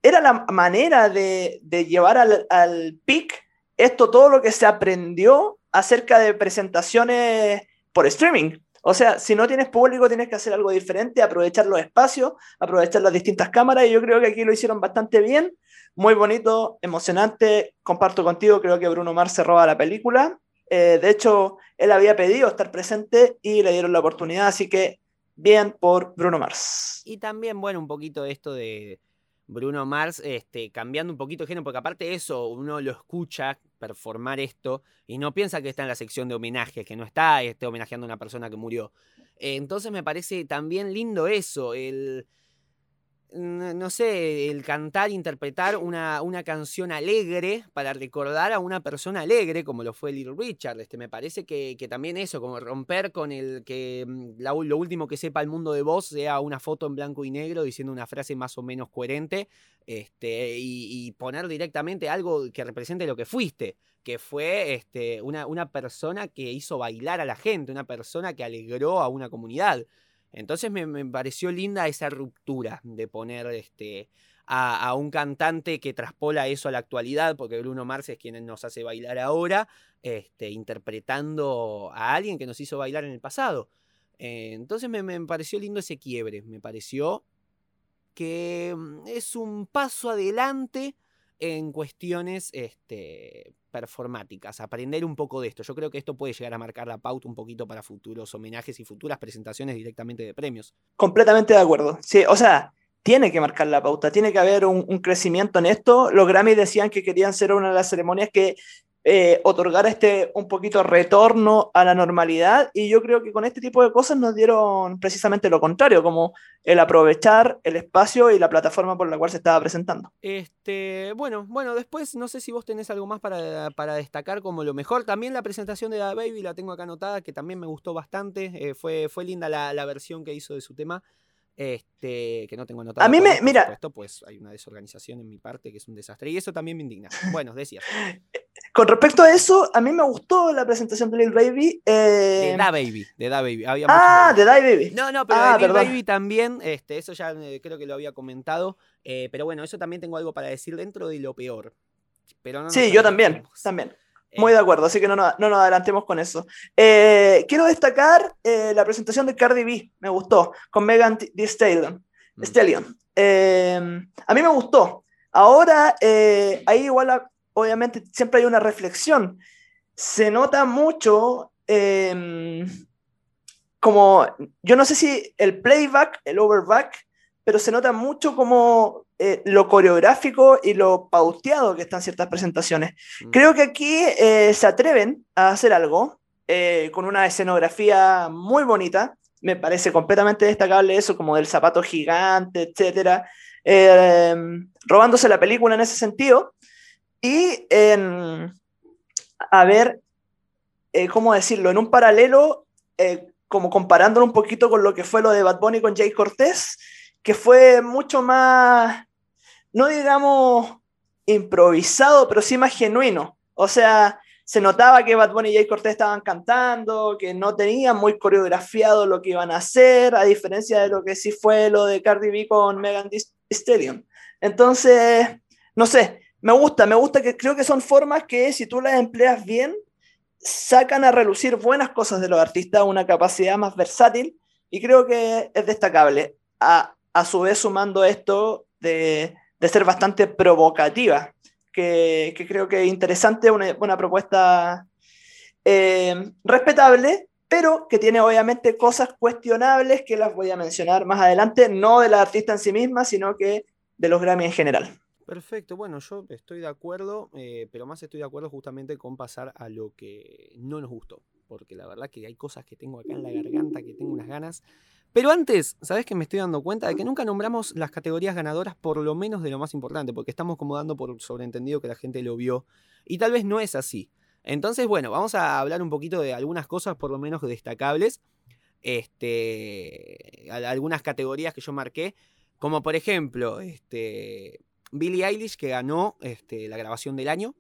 era la manera de, de llevar al, al pic esto, todo lo que se aprendió acerca de presentaciones por streaming. O sea, si no tienes público, tienes que hacer algo diferente, aprovechar los espacios, aprovechar las distintas cámaras, y yo creo que aquí lo hicieron bastante bien, muy bonito, emocionante, comparto contigo, creo que Bruno Mars se roba la película, eh, de hecho, él había pedido estar presente y le dieron la oportunidad, así que bien por Bruno Mars. Y también, bueno, un poquito esto de Bruno Mars, este, cambiando un poquito de género, porque aparte eso, uno lo escucha performar esto y no piensa que está en la sección de homenaje, que no está este, homenajeando a una persona que murió. entonces me parece también lindo eso, el no sé, el cantar, interpretar una, una, canción alegre para recordar a una persona alegre, como lo fue Little Richard. Este, me parece que, también eso, como romper con el que mm, lo último que sepa el mundo de vos sea una foto en blanco y negro diciendo una frase más o menos coherente este, y, poner directamente algo que represente lo que fuiste, que fue este, una, una persona que hizo bailar a la gente, una persona que alegró a una comunidad. Entonces me, pareció linda esa ruptura de poner este, a, un cantante que traspola eso a la actualidad, porque Bruno Mars es quien nos hace bailar ahora, este, interpretando a alguien que nos hizo bailar en el pasado. Eh, entonces me, me, pareció lindo ese quiebre, me pareció que mm, es un paso adelante en cuestiones este, performáticas, aprender un poco de esto. Yo creo que esto puede llegar a marcar la pauta un poquito para futuros homenajes y futuras presentaciones directamente de premios. Completamente de acuerdo. Sí, o sea, tiene que marcar la pauta, tiene que haber un, un crecimiento en esto. Los Grammys decían que querían ser una de las ceremonias que eh, otorgar este un poquito retorno a la normalidad y yo creo que con este tipo de cosas nos dieron precisamente lo contrario, como el aprovechar el espacio y la plataforma por la cual se estaba presentando. Este, bueno, bueno, después no sé si vos tenés algo más para, para destacar como lo mejor. También la presentación de Da Baby la tengo acá anotada, que también me gustó bastante. Eh, fue, fue linda la, la versión que hizo de su tema. Este, que no tengo anotado. A mí me, mira. Esto pues hay una desorganización en mi parte que es un desastre. Y eso también me indigna. Bueno, decías. <laughs> Con respecto a eso, a mí me gustó la presentación de Lil Baby. De eh, Da Baby, de Da Baby. ah, de Da Baby. No, no, pero ah, de Lil Baby también, este, eso ya eh, creo que lo había comentado. Eh, pero bueno, eso también tengo algo para decir dentro de lo peor. Pero sí, yo también, también. Muy de acuerdo, así que no, no, nos adelantemos con eso. quiero destacar la presentación de Cardi B, me gustó, con Megan Thee Stallion. Mm. Stallion. A mí me gustó. Ahora, ahí igual, obviamente, siempre hay una reflexión. Se nota mucho, em, como, yo no sé si el playback, el overback, pero se nota mucho como eh, lo coreográfico y lo pauteado que están ciertas presentaciones. Mm. Creo que aquí eh, se atreven a hacer algo con una escenografía muy bonita, me parece completamente destacable eso, como del zapato gigante, etcétera, eh, robándose la película en ese sentido. Y a ver, eh, ¿cómo decirlo? En un paralelo, eh, como comparándolo un poquito con lo que fue lo de Bad Bunny con Jay Cortés, que fue mucho más, no digamos improvisado, pero sí más genuino. O sea, se notaba que Bad Bunny y Jay Cortez estaban cantando, que no tenían muy coreografiado lo que iban a hacer, a diferencia de lo que sí fue lo de Cardi B con Megan Thee Stallion. Entonces, no sé, me gusta, me gusta que creo que son formas que si tú las empleas bien, sacan a relucir buenas cosas de los artistas, una capacidad más versátil y creo que es destacable. A, a su vez sumando esto de, de ser bastante provocativa que, creo que es interesante, una, una propuesta eh, respetable, pero que tiene obviamente cosas cuestionables que las voy a mencionar más adelante, no de la artista en sí misma, sino que de los Grammy en general. Perfecto, bueno, yo estoy de acuerdo, eh, pero más estoy de acuerdo justamente con pasar a lo que no nos gustó, porque la verdad que hay cosas que tengo acá en la garganta, que tengo unas ganas pero antes, ¿sabes que me estoy dando cuenta de que nunca nombramos las categorías ganadoras por lo menos de lo más importante? Porque estamos como dando por sobreentendido que la gente lo vio. Y tal vez no es así. Entonces, bueno, vamos a hablar un poquito de algunas cosas por lo menos destacables. Este, algunas categorías que yo marqué. Como por ejemplo, este, Billie Eilish que ganó este, la grabación del año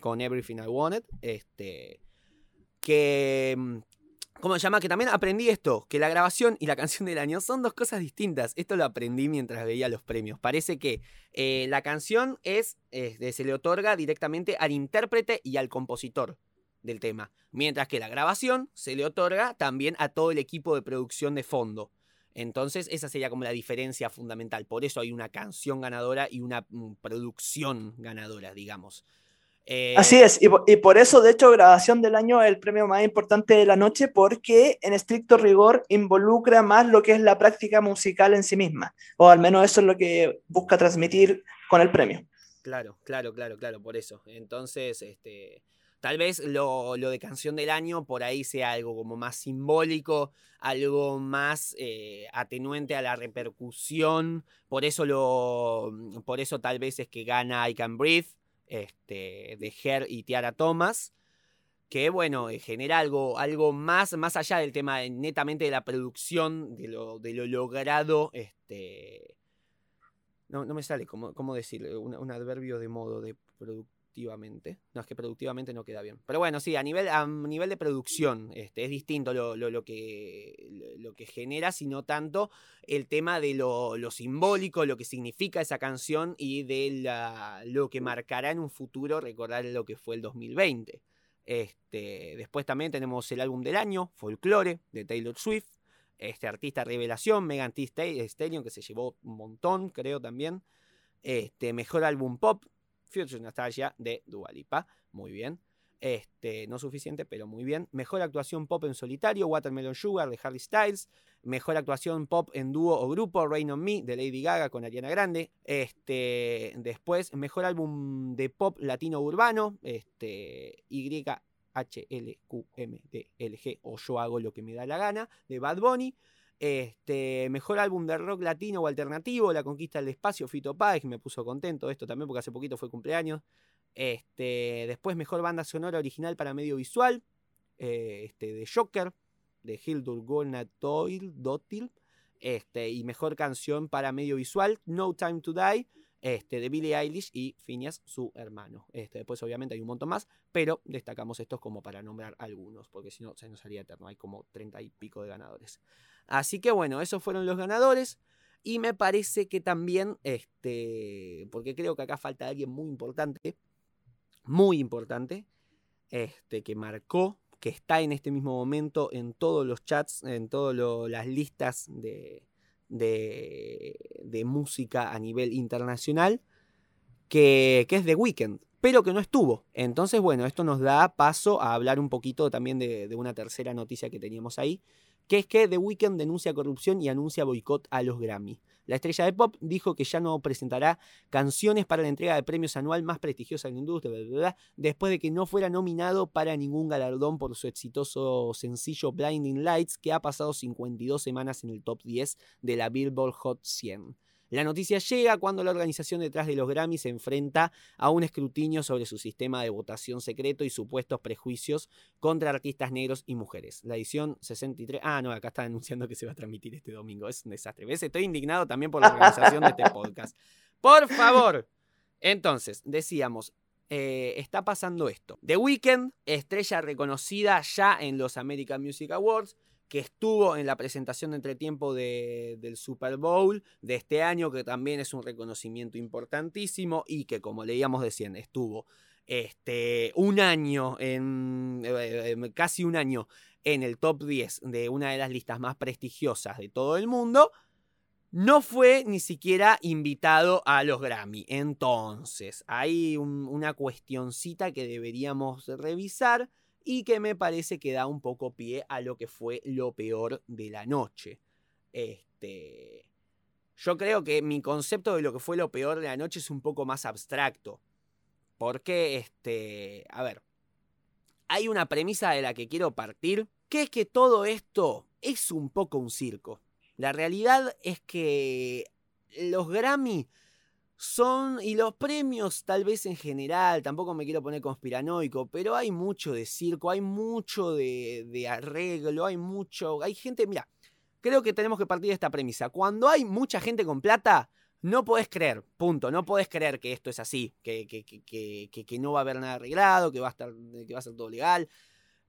con Everything I Wanted. Este, que mm, ¿Cómo se llama? Que también aprendí esto, que la grabación y la canción del año son dos cosas distintas. Esto lo aprendí mientras veía los premios. Parece que eh, la canción es, se le otorga directamente al intérprete y al compositor del tema, mientras que la grabación se le otorga también a todo el equipo de producción de fondo. Entonces esa sería como la diferencia fundamental. Por eso hay una canción ganadora y una mm, producción ganadora, digamos. Eh, Así es, y, por eso, de hecho, grabación del año es el premio más importante de la noche porque en estricto rigor involucra más lo que es la práctica musical en sí misma, o al menos eso es lo que busca transmitir con el premio. Claro, claro, claro, claro, por eso. Entonces, este, tal vez lo, de canción del año por ahí sea algo como más simbólico, algo más eh, atenuente a la repercusión, por eso, lo, por eso tal vez es que gana I Can Breathe este, de Her y Tiara Thomas, que bueno, genera algo, algo más, más allá del tema netamente de la producción, de lo, de lo logrado, este, no, no me sale cómo, cómo decirlo, un, adverbio de modo de no, es que productivamente no queda bien. Pero bueno, sí, a nivel, a nivel de producción este, es distinto lo, lo, que, lo que genera, sino tanto el tema de lo, simbólico, lo que significa esa canción y de lo que marcará en un futuro recordar lo que fue el 2020. Este, después también tenemos el álbum del año, Folklore, de Taylor Swift. Este artista revelación, Megan Thee Stallion, que se llevó un montón, creo también. Este, mejor álbum pop, Future Nostalgia de Dualipa. Muy bien. Este, no suficiente, pero muy bien. Mejor actuación pop en solitario, Watermelon Sugar de Harry Styles. Mejor actuación pop en dúo o grupo, Rain on Me de Lady Gaga con Ariana Grande. Este, después, mejor álbum de pop latino urbano, este, YHLQMDLG o Yo hago lo que me da la gana, de Bad Bunny. Este, mejor álbum de rock latino o alternativo, La Conquista del Espacio, Fito Páez, me puso contento esto también porque hace poquito fue cumpleaños. Este, después, mejor banda sonora original para medio visual, eh, este, de Joker, de Hildur Golnat Dotil. Este, y mejor canción para medio visual, No Time to Die, este, de Billie Eilish y Phineas, su hermano. Este, después, obviamente, hay un montón más, pero destacamos estos como para nombrar algunos, porque si no, se nos haría eterno. Hay como treinta y pico de ganadores. Así que bueno, esos fueron los ganadores. Y me parece que también, este, porque creo que acá falta alguien muy importante, muy importante, este, que marcó, que está en este mismo momento en todos los chats, en todas las listas de, de, de música a nivel internacional, que, que es The Weeknd pero que no estuvo. Entonces, bueno, esto nos da paso a hablar un poquito también de, de, una tercera noticia que teníamos ahí, que es que The Weeknd denuncia corrupción y anuncia boicot a los Grammy. La estrella de pop dijo que ya no presentará canciones para la entrega de premios anual más prestigiosa en la industria, bla, bla, bla, después de que no fuera nominado para ningún galardón por su exitoso sencillo Blinding Lights, que ha pasado 52 semanas en el top 10 de la Billboard Hot 100. La noticia llega cuando la organización detrás de los Grammy se enfrenta a un escrutinio sobre su sistema de votación secreto y supuestos prejuicios contra artistas negros y mujeres. La edición 63. Ah, no, acá está anunciando que se va a transmitir este domingo. Es un desastre. ¿Ves? Estoy indignado también por la organización de este <laughs> podcast. Por favor. Entonces, decíamos, eh, está pasando esto. The Weeknd, estrella reconocida ya en los American Music Awards, que estuvo en la presentación de entretiempo de, del Super Bowl de este año, que también es un reconocimiento importantísimo y que, como leíamos decían, estuvo este, un año, en, eh, casi un año en el top 10 de una de las listas más prestigiosas de todo el mundo, no fue ni siquiera invitado a los Grammy. Entonces, hay un, una cuestioncita que deberíamos revisar y que me parece que da un poco pie a lo que fue lo peor de la noche. Este, yo creo que mi concepto de lo que fue lo peor de la noche es un poco más abstracto. Porque, este, a ver, hay una premisa de la que quiero partir, que es que todo esto es un poco un circo. La realidad es que los Grammy son, y los premios tal vez en general, tampoco me quiero poner conspiranoico, pero hay mucho de circo, hay mucho de, de arreglo, hay mucho, hay gente, mira, creo que tenemos que partir de esta premisa. Cuando hay mucha gente con plata, no podés creer, punto, no podés creer que esto es así, que, que, que, que no va a haber nada arreglado, que va a, estar, que va a ser todo legal.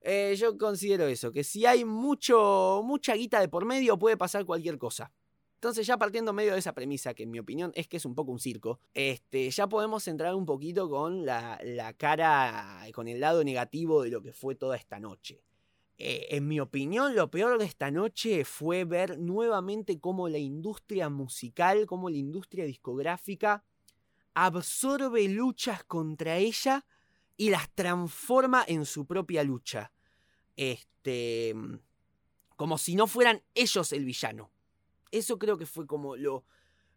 Eh, yo considero eso, que si hay mucho, mucha guita de por medio puede pasar cualquier cosa. Entonces ya partiendo medio de esa premisa, que en mi opinión es que es un poco un circo, este, ya podemos entrar un poquito con la, la cara, con el lado negativo de lo que fue toda esta noche. Eh, en mi opinión, lo peor de esta noche fue ver nuevamente cómo la industria musical, cómo la industria discográfica absorbe luchas contra ella y las transforma en su propia lucha. Este. Como si no fueran ellos el villano. Eso creo que fue como lo,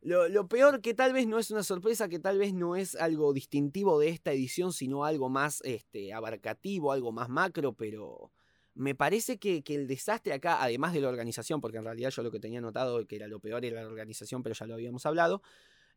lo, peor, que tal vez no es una sorpresa, que tal vez no es algo distintivo de esta edición, sino algo más este, abarcativo, algo más macro, pero me parece que, que, el desastre acá, además de la organización, porque en realidad yo lo que tenía notado que era lo peor era la organización, pero ya lo habíamos hablado,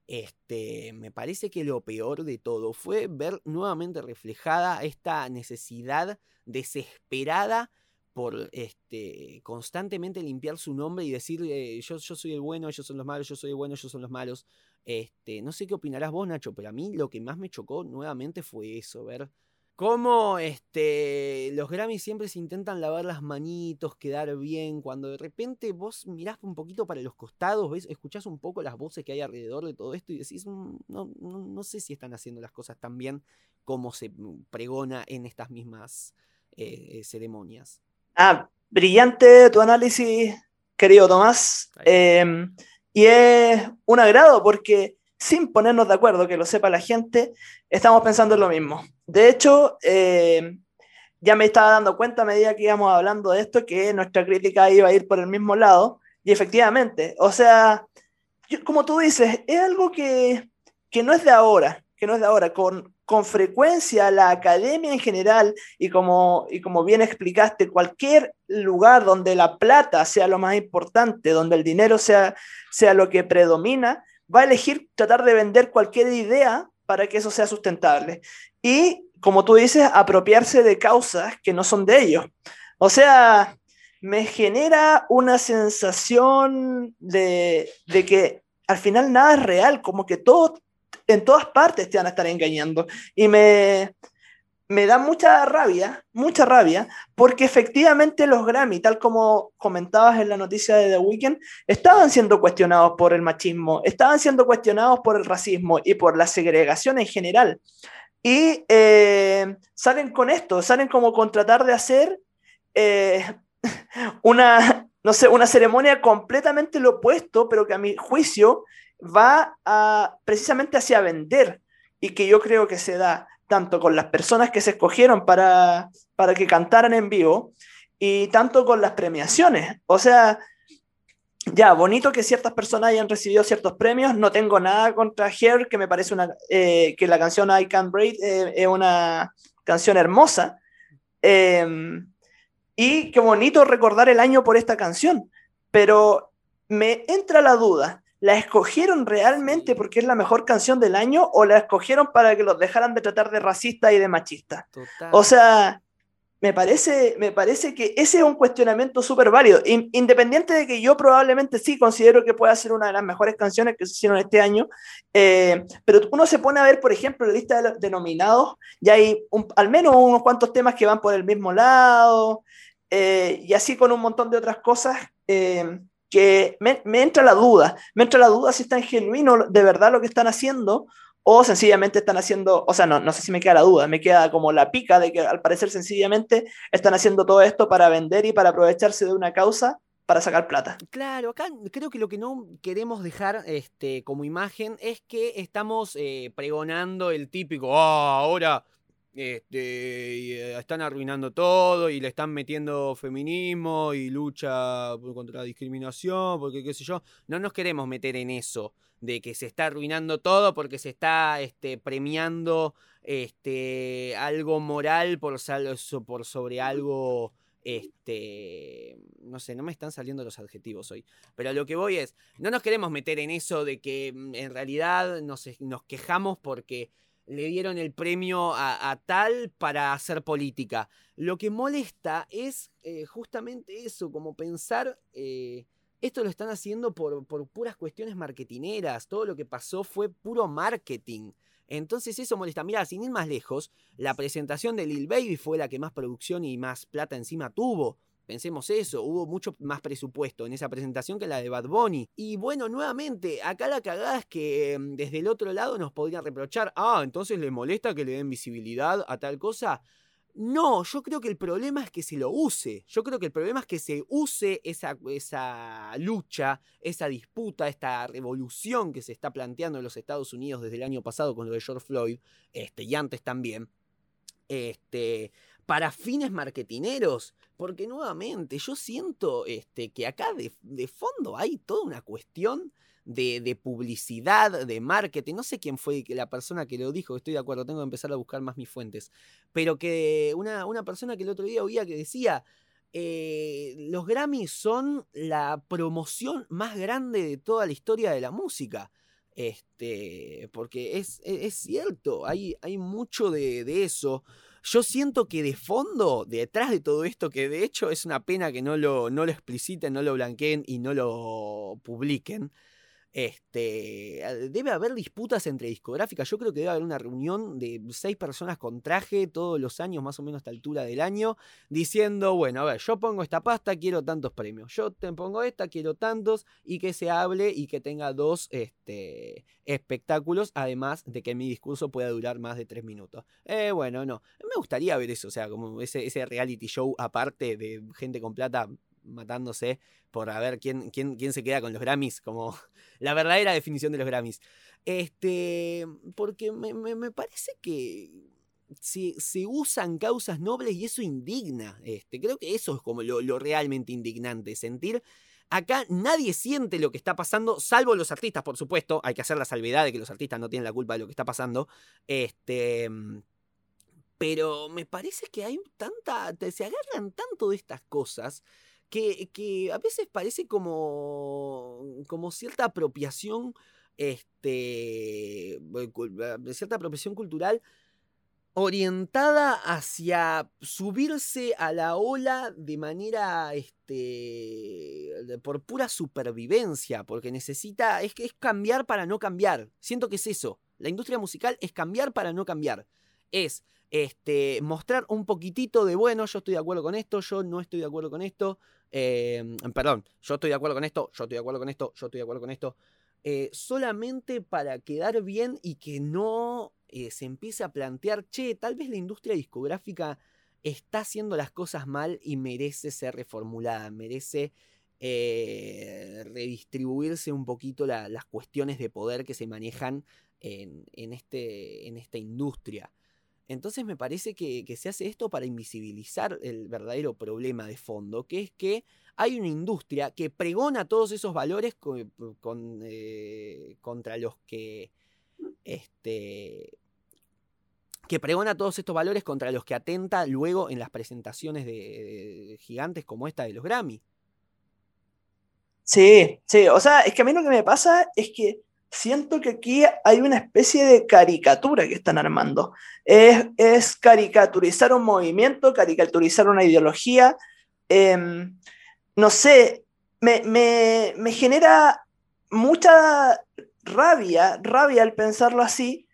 este, me parece que lo peor de todo fue ver nuevamente reflejada esta necesidad desesperada por este, constantemente limpiar su nombre y decir eh, yo, yo soy el bueno, ellos son los malos, yo soy el bueno, ellos son los malos. Este, no sé qué opinarás vos, Nacho, pero a mí lo que más me chocó nuevamente fue eso, ver cómo este, los Grammys siempre se intentan lavar las manitos, quedar bien, cuando de repente vos mirás un poquito para los costados, ves, escuchás un poco las voces que hay alrededor de todo esto y decís, mm, no, no, no sé si están haciendo las cosas tan bien como se pregona en estas mismas eh, ceremonias. Ah, brillante tu análisis, querido Tomás. Eh, y es un agrado porque sin ponernos de acuerdo, que lo sepa la gente, estamos pensando en lo mismo. De hecho, eh, ya me estaba dando cuenta a medida que íbamos hablando de esto que nuestra crítica iba a ir por el mismo lado. Y efectivamente, o sea, yo, como tú dices, es algo que, que no es de ahora, que no es de ahora. Con, con frecuencia la academia en general y como, y como bien explicaste, cualquier lugar donde la plata sea lo más importante, donde el dinero sea, sea lo que predomina, va a elegir tratar de vender cualquier idea para que eso sea sustentable. Y, como tú dices, apropiarse de causas que no son de ellos. O sea, me genera una sensación de, de que al final nada es real, como que todo en todas partes te van a estar engañando. Y me, me da mucha rabia, mucha rabia, porque efectivamente los Grammy, tal como comentabas en la noticia de The Weeknd, estaban siendo cuestionados por el machismo, estaban siendo cuestionados por el racismo y por la segregación en general. Y eh, salen con esto, salen como con tratar de hacer eh, <laughs> una, no sé, una ceremonia completamente lo opuesto, pero que a mi juicio va a, precisamente hacia vender y que yo creo que se da tanto con las personas que se escogieron para, para que cantaran en vivo y tanto con las premiaciones. O sea, ya, bonito que ciertas personas hayan recibido ciertos premios. No tengo nada contra Hair, que me parece una, eh, que la canción I Can't Breathe eh, es una canción hermosa. Em, y qué bonito recordar el año por esta canción. Pero me entra la duda. ¿La escogieron realmente porque es la mejor canción del año o la escogieron para que los dejaran de tratar de racista y de machista? O sea, me parece, me parece que ese es un cuestionamiento súper válido. Independiente de que yo probablemente sí considero que pueda ser una de las mejores canciones que se hicieron este año, eh, pero uno se pone a ver, por ejemplo, la lista de, de nominados, y hay al menos unos cuantos temas que van por el mismo lado, eh, y así con un montón de otras cosas eh, que me, entra la duda, me entra la duda si están genuino de verdad lo que están haciendo o sencillamente están haciendo, o sea, no, no sé si me queda la duda, me queda como la pica de que al parecer sencillamente están haciendo todo esto para vender y para aprovecharse de una causa para sacar plata. Claro, acá creo que lo que no queremos dejar este, como imagen es que estamos eh, pregonando el típico, ah, ahora este, eh, están arruinando todo y le están metiendo feminismo y lucha contra la discriminación, porque qué sé yo. No nos queremos meter en eso de que se está arruinando todo porque se está este, premiando este, algo moral por, por sobre algo, este, no sé, no me están saliendo los adjetivos hoy, pero lo que voy es, no nos queremos meter en eso de que mm, en realidad nos, nos quejamos porque le dieron el premio a, tal para hacer política. Lo que molesta es eh, justamente eso, como pensar... Eh, esto lo están haciendo por, puras cuestiones marketineras. Todo lo que pasó fue puro marketing. Entonces eso molesta. Mira, sin ir más lejos, la presentación de Lil Baby fue la que más producción y más plata encima tuvo. Pensemos eso, hubo mucho más presupuesto en esa presentación que la de Bad Bunny. Y bueno, nuevamente, acá la cagada es que mm, desde el otro lado nos podrían reprochar, ah, entonces le molesta que le den visibilidad a tal cosa. No, yo creo que el problema es que se lo use. Yo creo que el problema es que se use esa, esa lucha, esa disputa, esta revolución que se está planteando en los Estados Unidos desde el año pasado con lo de George Floyd, este, y antes también, este, para fines marketineros. Porque nuevamente, yo siento este, que acá de, fondo hay toda una cuestión de, publicidad, de marketing. No sé quién fue la persona que lo dijo, estoy de acuerdo, tengo que empezar a buscar más mis fuentes. Pero que una, una persona que el otro día oía que decía, eh, los Grammys son la promoción más grande de toda la historia de la música. Este, porque es, es, cierto, hay, hay mucho de, eso. Yo siento que de fondo, detrás de todo esto, que de hecho es una pena que no lo, no lo expliciten, no lo blanqueen y no lo publiquen, este, debe haber disputas entre discográficas. Yo creo que debe haber una reunión de seis personas con traje todos los años, más o menos a esta altura del año, diciendo, bueno, a ver, yo pongo esta pasta, quiero tantos premios. Yo te pongo esta, quiero tantos, y que se hable y que tenga dos este, espectáculos, además de que mi discurso pueda durar más de tres minutos. Eh, bueno, no. Me gustaría ver eso, o sea, como ese, ese reality show aparte de gente con plata matándose por a ver quién, quién, quién se queda con los Grammys, como <laughs> la verdadera definición de los Grammys. Este, porque me, parece que se, se, usan causas nobles y eso indigna. Este, creo que eso es como lo, lo, realmente indignante, sentir... Acá nadie siente lo que está pasando, salvo los artistas, por supuesto. Hay que hacer la salvedad de que los artistas no tienen la culpa de lo que está pasando. Este, pero me parece que hay tanta. Se agarran tanto de estas cosas que, a veces parece como, como cierta apropiación, este, cierta apropiación cultural orientada hacia subirse a la ola de manera, este, por pura supervivencia, porque necesita, es, es cambiar para no cambiar. Siento que es eso. La industria musical es cambiar para no cambiar. Es este, mostrar un poquitito de, bueno, yo estoy de acuerdo con esto, yo no estoy de acuerdo con esto, Em, perdón, yo estoy de acuerdo con esto, yo estoy de acuerdo con esto, yo estoy de acuerdo con esto. Eh, solamente para quedar bien y que no eh, se empiece a plantear, che, tal vez la industria discográfica está haciendo las cosas mal y merece ser reformulada, merece eh, redistribuirse un poquito las cuestiones de poder que se manejan en, este, en esta industria. Entonces me parece que, se hace esto para invisibilizar el verdadero problema de fondo, que es que hay una industria que pregona todos esos valores eh, contra los que este, que pregona todos estos valores contra los que atenta luego en las presentaciones de, gigantes como esta de los Grammy. Sí, sí, o sea, es que a mí lo que me pasa es que siento que aquí hay una especie de caricatura que están armando. Es, caricaturizar un movimiento, caricaturizar una ideología. Em, no sé, me, me, genera mucha rabia, rabia al pensarlo así,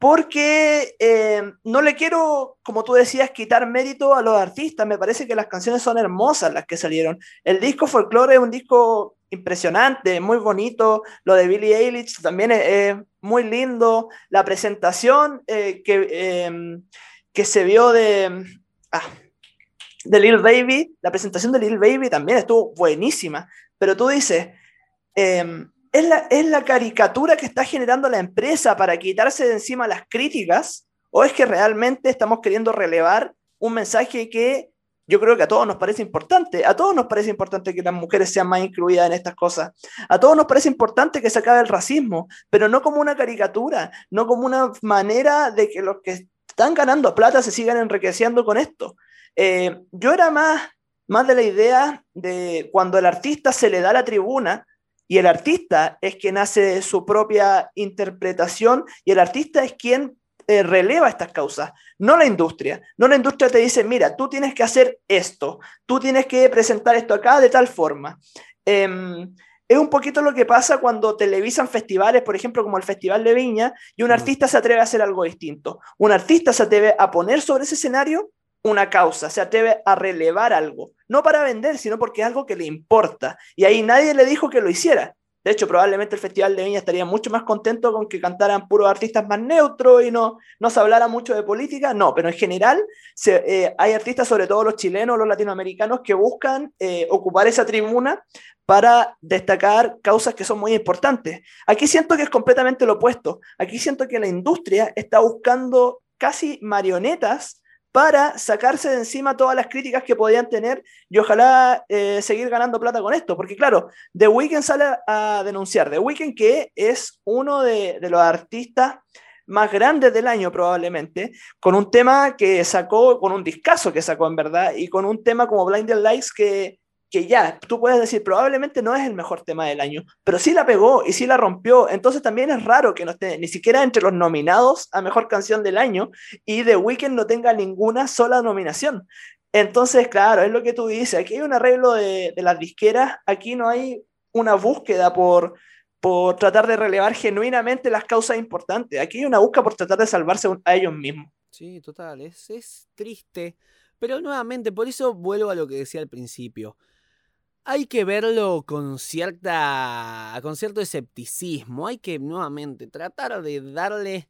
porque em, no le quiero, como tú decías, quitar mérito a los artistas. Me parece que las canciones son hermosas las que salieron. El disco Folklore es un disco impresionante, muy bonito. Lo de Billie Eilish también es, muy lindo. La presentación eh, que, em, que se vio de, ah, de Lil Baby, la presentación de Lil Baby también estuvo buenísima. Pero tú dices, em, ¿es, la, ¿es la caricatura que está generando la empresa para quitarse de encima las críticas? ¿O es que realmente estamos queriendo relevar un mensaje que yo creo que a todos nos parece importante. A todos nos parece importante que las mujeres sean más incluidas en estas cosas. A todos nos parece importante que se acabe el racismo, pero no como una caricatura, no como una manera de que los que están ganando plata se sigan enriqueciendo con esto. Eh, yo era más, más de la idea de cuando el artista se le da la tribuna, y el artista es quien hace su propia interpretación y el artista es quien eh, releva estas causas, no la industria. No la industria te dice, mira, tú tienes que hacer esto, tú tienes que presentar esto acá de tal forma. Em, es un poquito lo que pasa cuando televisan festivales, por ejemplo, como el Festival de Viña, y un artista se atreve a hacer algo distinto. Un artista se atreve a poner sobre ese escenario una causa, se atreve a relevar algo, no para vender, sino porque es algo que le importa. Y ahí nadie le dijo que lo hiciera. De hecho, probablemente el Festival de Viña estaría mucho más contento con que cantaran puros artistas más neutros y no, no se hablara mucho de política. No, pero en general eh, hay artistas, sobre todo los chilenos, los latinoamericanos, que buscan eh, ocupar esa tribuna para destacar causas que son muy importantes. Aquí siento que es completamente lo opuesto. Aquí siento que la industria está buscando casi marionetas para sacarse de encima todas las críticas que podían tener y ojalá eh, seguir ganando plata con esto, porque claro, The Weeknd sale a denunciar, The Weeknd que es uno de, los artistas más grandes del año probablemente, con un tema que sacó, con un discazo que sacó en verdad, y con un tema como Blinded Lights que que ya, tú puedes decir, probablemente no es el mejor tema del año, pero sí la pegó y sí la rompió. Entonces también es raro que no esté ni siquiera entre los nominados a mejor canción del año y The Weeknd no tenga ninguna sola nominación. Entonces, claro, es lo que tú dices. Aquí hay un arreglo de, las disqueras, aquí no hay una búsqueda por, por tratar de relevar genuinamente las causas importantes. Aquí hay una búsqueda por tratar de salvarse a ellos mismos. Sí, total, es, es triste. Pero nuevamente, por eso vuelvo a lo que decía al principio hay que verlo con cierta con cierto escepticismo, hay que nuevamente tratar de darle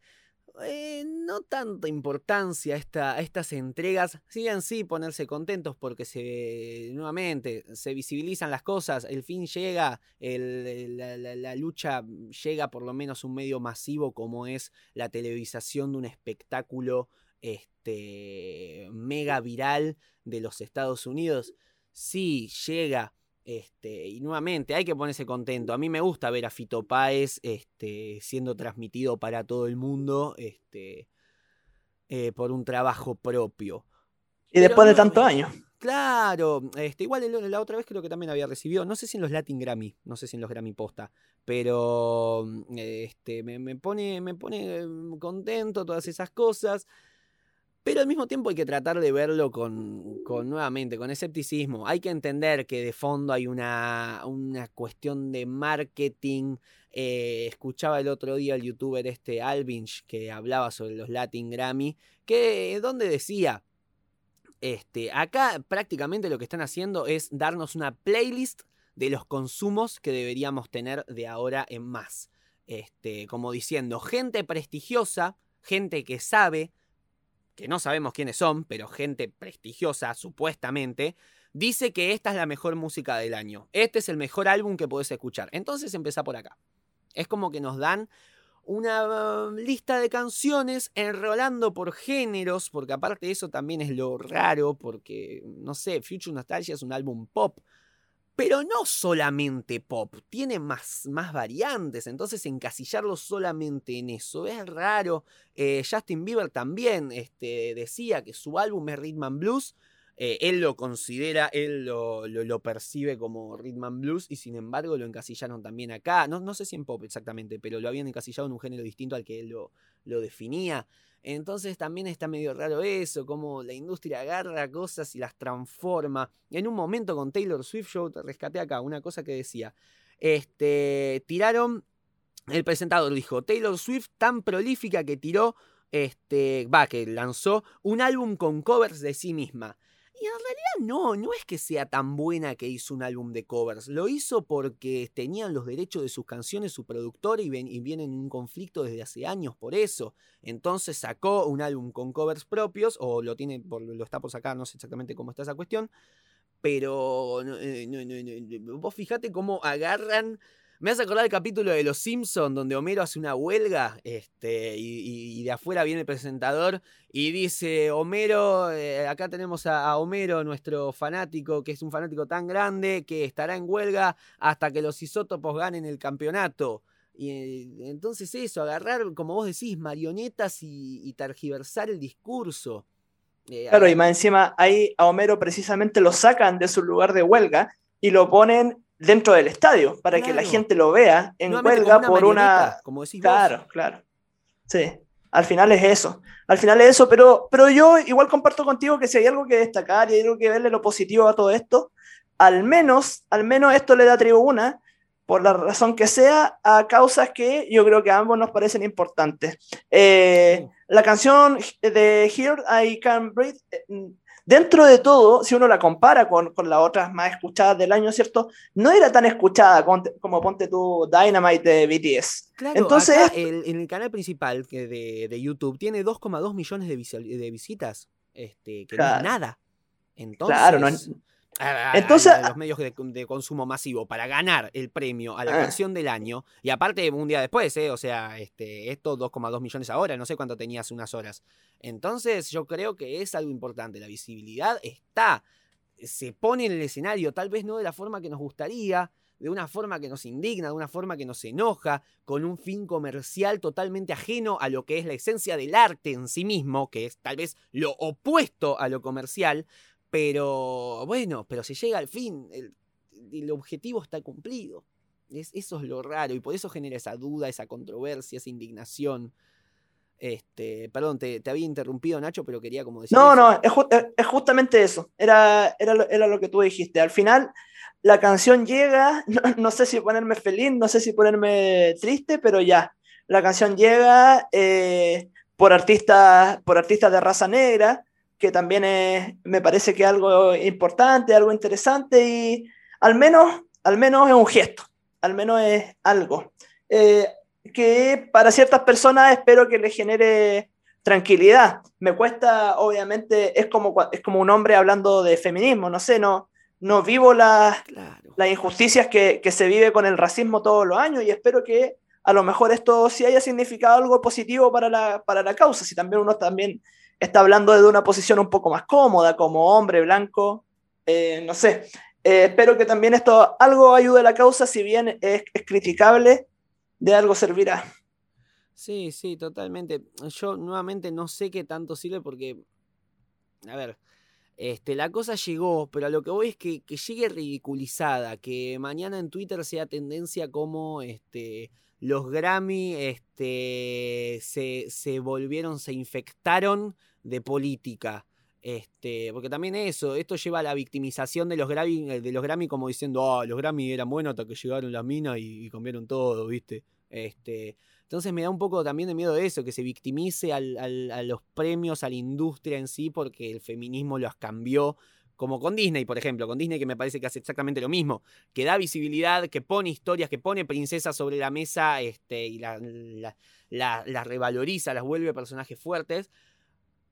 eh, no tanta importancia a, esta, estas entregas, en sí ponerse contentos porque se nuevamente se visibilizan las cosas, el fin llega, la, lucha llega por lo menos un medio masivo como es la televisación de un espectáculo este, mega viral de los Estados Unidos. Sí, llega, este, y nuevamente, hay que ponerse contento. A mí me gusta ver a Fito Páez este, siendo transmitido para todo el mundo este, eh, por un trabajo propio. Y después de tantos años. Claro, este, igual la otra vez creo que también había recibido, no sé si en los Latin Grammy, no sé si en los Grammy posta, pero este, me, pone, me pone contento todas esas cosas. Pero al mismo tiempo hay que tratar de verlo con, nuevamente, con escepticismo. Hay que entender que de fondo hay una, una cuestión de marketing. Eh, escuchaba el otro día el youtuber este Alvinch que hablaba sobre los Latin Grammy, que donde decía, este, acá prácticamente lo que están haciendo es darnos una playlist de los consumos que deberíamos tener de ahora en más. Este, como diciendo, gente prestigiosa, gente que sabe, que no sabemos quiénes son, pero gente prestigiosa supuestamente, dice que esta es la mejor música del año. Este es el mejor álbum que podés escuchar. Entonces empezá por acá. Es como que nos dan una uh, lista de canciones enrolando por géneros, porque aparte de eso también es lo raro, porque, no sé, Future Nostalgia es un álbum pop, pero no solamente pop, tiene más, más variantes, entonces encasillarlo solamente en eso es raro. Eh, Justin Bieber también este, decía que su álbum es Rhythm and Blues, eh, él lo considera, él lo, lo, percibe como rhythm and blues y sin embargo lo encasillaron también acá. No, no sé si en pop exactamente, pero lo habían encasillado en un género distinto al que él lo, lo definía. Entonces también está medio raro eso, como la industria agarra cosas y las transforma. En un momento con Taylor Swift yo rescaté acá una cosa que decía, este, tiraron, el presentador dijo, Taylor Swift tan prolífica que tiró, este, va, que lanzó un álbum con covers de sí misma. Y en realidad no, no es que sea tan buena que hizo un álbum de covers. Lo hizo porque tenían los derechos de sus canciones su productor y, ven, y vienen en un conflicto desde hace años por eso. Entonces sacó un álbum con covers propios, o lo tiene, lo está por sacar, no sé exactamente cómo está esa cuestión. Pero eh, vos fijate cómo agarran me hace acordar el capítulo de Los Simpsons donde Homero hace una huelga este, y, de afuera viene el presentador y dice, Homero, eh, acá tenemos a, Homero, nuestro fanático, que es un fanático tan grande que estará en huelga hasta que los isótopos ganen el campeonato. Y eh, entonces eso, agarrar, como vos decís, marionetas y, tergiversar el discurso. Eh, claro, y más encima ahí a Homero precisamente lo sacan de su lugar de huelga y lo ponen dentro del estadio para que la gente lo vea en huelga por una. Como decís claro, claro. Sí. Al final es eso. Al final es eso, pero, pero yo igual comparto contigo que si hay algo que destacar y hay algo que verle lo positivo a todo esto, al menos, al menos esto le da tribuna, por la razón que sea, a causas que yo creo que a ambos nos parecen importantes. Eh, la canción de Here I Can Breathe eh, dentro de todo, si uno la compara con, con, las otras más escuchadas del año, ¿cierto? No era tan escuchada como, ponte tú Dynamite de BTS. Claro, Entonces, en el canal principal de, de YouTube tiene 2,2 millones de, de, visitas, este, que no es nada. Entonces, claro, no es, entonces, los medios de, consumo masivo para ganar el premio a la ah. canción del año, y aparte un día después, ¿eh? o sea, este, esto 2,2 millones ahora, no sé cuánto tenía hace unas horas. Entonces yo creo que es algo importante, la visibilidad está, se pone en el escenario, tal vez no de la forma que nos gustaría, de una forma que nos indigna, de una forma que nos enoja, con un fin comercial totalmente ajeno a lo que es la esencia del arte en sí mismo, que es tal vez lo opuesto a lo comercial, pero bueno, pero si llega al fin, el, objetivo está cumplido. Es, eso es lo raro y por eso genera esa duda, esa controversia, esa indignación. Este, perdón, te, había interrumpido Nacho, pero quería como decir. No, no, es, justamente eso. Era, era, lo, era, lo, que tú dijiste. Al final, la canción llega, <laughs> no, sé si ponerme feliz, no sé si ponerme triste, pero ya. La canción llega eh, por, artistas, por artistas de raza negra, que también es, me parece que es algo importante, algo interesante y al menos, al menos es un gesto, al menos es algo eh, que para ciertas personas espero que le genere tranquilidad. Me cuesta, obviamente, es como, es como un hombre hablando de feminismo, no sé, no, no vivo las, las injusticias que, que se vive con el racismo todos los años y espero que a lo mejor esto sí haya significado algo positivo para la, para la causa, si también uno también está hablando de una posición un poco más cómoda como hombre blanco, eh, no sé. Eh, espero que también esto algo ayude a la causa, si bien es, criticable, de algo servirá. Sí, sí, totalmente. Yo nuevamente no sé qué tanto sirve porque, a ver, este, la cosa llegó, pero a lo que voy es que, que llegue ridiculizada, que mañana en Twitter sea tendencia como este, los Grammy este, se, se volvieron, se infectaron de política. Este, porque también eso, esto lleva a la victimización de los Grammy, eh, de los Grammy como diciendo, ah, los Grammy eran buenos hasta que llegaron las minas y, y cambiaron todo, ¿viste? Este, entonces me da un poco también de miedo eso, que se victimice a los premios, a la industria en sí, porque el feminismo los cambió. Como con Disney, por ejemplo, con Disney que me parece que hace exactamente lo mismo, que da visibilidad, que pone historias, que pone princesas sobre la mesa este, y las la, la revaloriza, las vuelve personajes fuertes,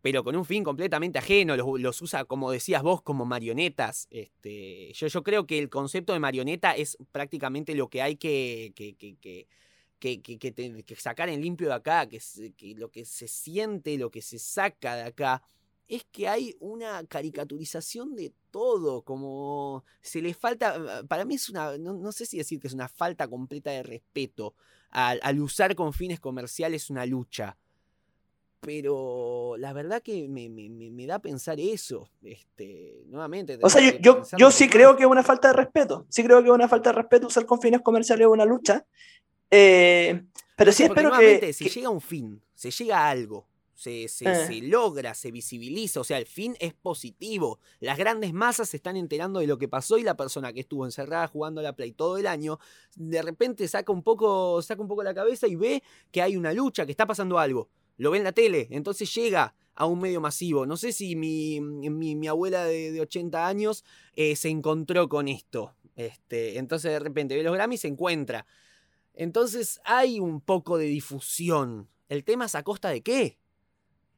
pero con un fin completamente ajeno, los, usa, como decías vos, como marionetas. Este, yo, creo que el concepto de marioneta es prácticamente lo que hay que, que, que, que sacar en limpio de acá, que, lo que se siente, lo que se saca de acá, es que hay una caricaturización de todo, como se le falta, para mí es una, no, sé si decir que es una falta completa de respeto al, al usar con fines comerciales una lucha pero la verdad que me, me, me, da a pensar eso. Este, nuevamente. O sea, yo, yo, sí creo que es una falta de respeto. Sí creo que es una falta de respeto usar con fines comerciales una lucha. Eh, pero sí espero que. Se llega a un fin, se llega a algo. Se, se, eh. se, logra, se visibiliza, o sea, el fin es positivo. Las grandes masas se están enterando de lo que pasó y la persona que estuvo encerrada jugando a la Play todo el año, de repente saca un poco, saca un poco la cabeza y ve que hay una lucha, que está pasando algo lo ve en la tele, entonces llega a un medio masivo. No sé si mi, mi, abuela de, 80 años eh, se encontró con esto. Este, entonces de repente ve los Grammy y se encuentra. Entonces hay un poco de difusión. ¿El tema es a costa de qué?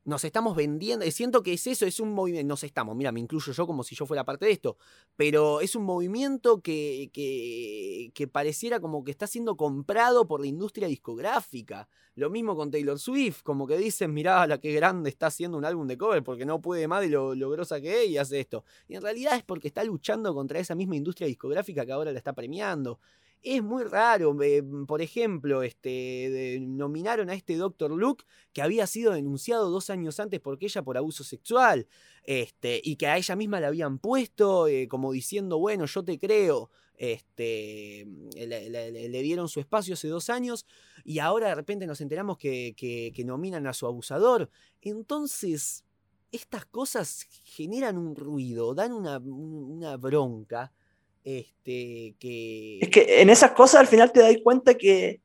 Nos estamos vendiendo, siento que es eso, es un movimiento, nos estamos, mira, me incluyo yo como si yo fuera parte de esto, pero es un movimiento que, que, que pareciera como que está siendo comprado por la industria discográfica. Lo mismo con Taylor Swift, como que dicen, mirá la que grande está haciendo un álbum de cover porque no puede más de lo, lo grosa que es y hace esto. Y en realidad es porque está luchando contra esa misma industria discográfica que ahora la está premiando. Es muy raro, por ejemplo, este, nominaron a este Dr. Luke que había sido denunciado dos años antes por ella por abuso sexual, este, y que a ella misma le habían puesto eh, como diciendo, bueno, yo te creo, este, le, dieron su espacio hace dos años y ahora de repente nos enteramos que, nominan a su abusador. Entonces, estas cosas generan un ruido, dan una bronca este, que... Es que en esas cosas al final te das cuenta que,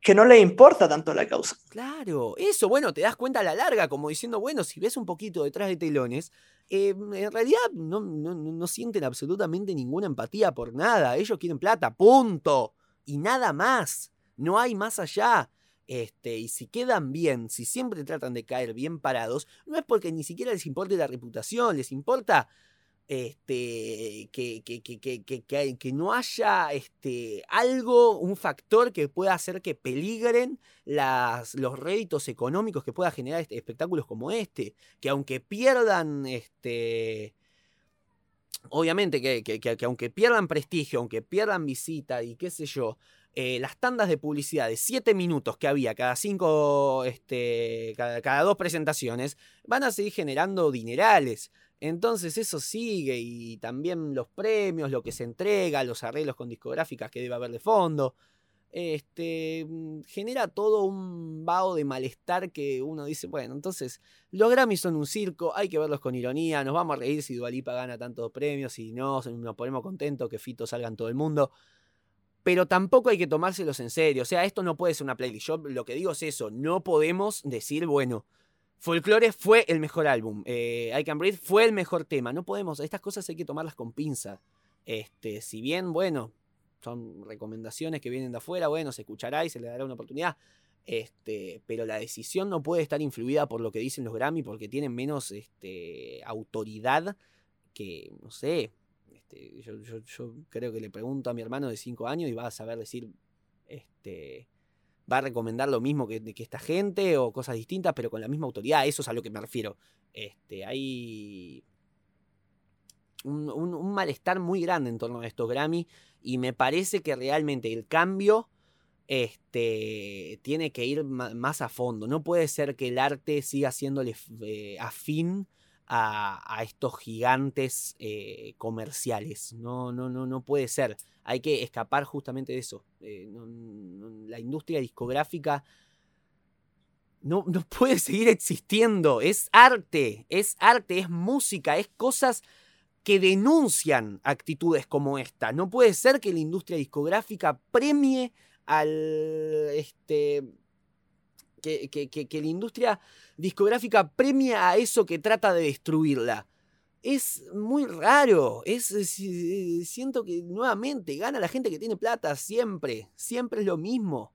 que no le importa tanto la causa. Claro, eso, bueno, te das cuenta a la larga, como diciendo, bueno, si ves un poquito detrás de telones, eh, en realidad no, no, no, sienten absolutamente ninguna empatía por nada. Ellos quieren plata, punto. Y nada más. No hay más allá. Este, y si quedan bien, si siempre tratan de caer bien parados, no es porque ni siquiera les importe la reputación, les importa este, que, que, que, que, no haya este, algo, un factor que pueda hacer que peligren las, los réditos económicos que pueda generar este, espectáculos como este. Que aunque pierdan, este, obviamente que, que, aunque pierdan prestigio, aunque pierdan visita y qué sé yo, eh, las tandas de publicidad de 7 minutos que había cada cinco, este, cada dos presentaciones, van a seguir generando dinerales. Entonces eso sigue y también los premios, lo que se entrega, los arreglos con discográficas que debe haber de fondo. Este mm, genera todo un vaho de malestar que uno dice, bueno, entonces los Grammys son un circo, hay que verlos con ironía, nos vamos a reír si Dualipa gana tantos premios y no, nos ponemos contentos que Fito salga en todo el mundo. Pero tampoco hay que tomárselos en serio. O sea, esto no puede ser una playlist. Yo lo que digo es eso. No podemos decir, bueno, Folklore fue el mejor álbum. Eh, I Can Breathe fue el mejor tema. No podemos, estas cosas hay que tomarlas con pinza. Este, si bien, bueno, son recomendaciones que vienen de afuera, bueno, se escuchará y se le dará una oportunidad. Este, pero la decisión no puede estar influida por lo que dicen los Grammy porque tienen menos este, autoridad que, no sé, este, yo, creo que le pregunto a mi hermano de 5 años y va a saber decir, este, va a recomendar lo mismo que, esta gente o cosas distintas, pero con la misma autoridad. Eso es a lo que me refiero. Este, hay un, malestar muy grande en torno a estos Grammy y me parece que realmente el cambio este, tiene que ir más a fondo. No puede ser que el arte siga siéndole eh, afín a, estos gigantes eh, comerciales. No, no, no, no puede ser. Hay que escapar justamente de eso. Eh, la industria discográfica no, no puede seguir existiendo. Es arte, es arte, es música, es cosas que denuncian actitudes como esta. No puede ser que la industria discográfica premie al este, que, que, la industria discográfica premia a eso que trata de destruirla. Es muy raro, es, siento que nuevamente gana la gente que tiene plata siempre, siempre es lo mismo.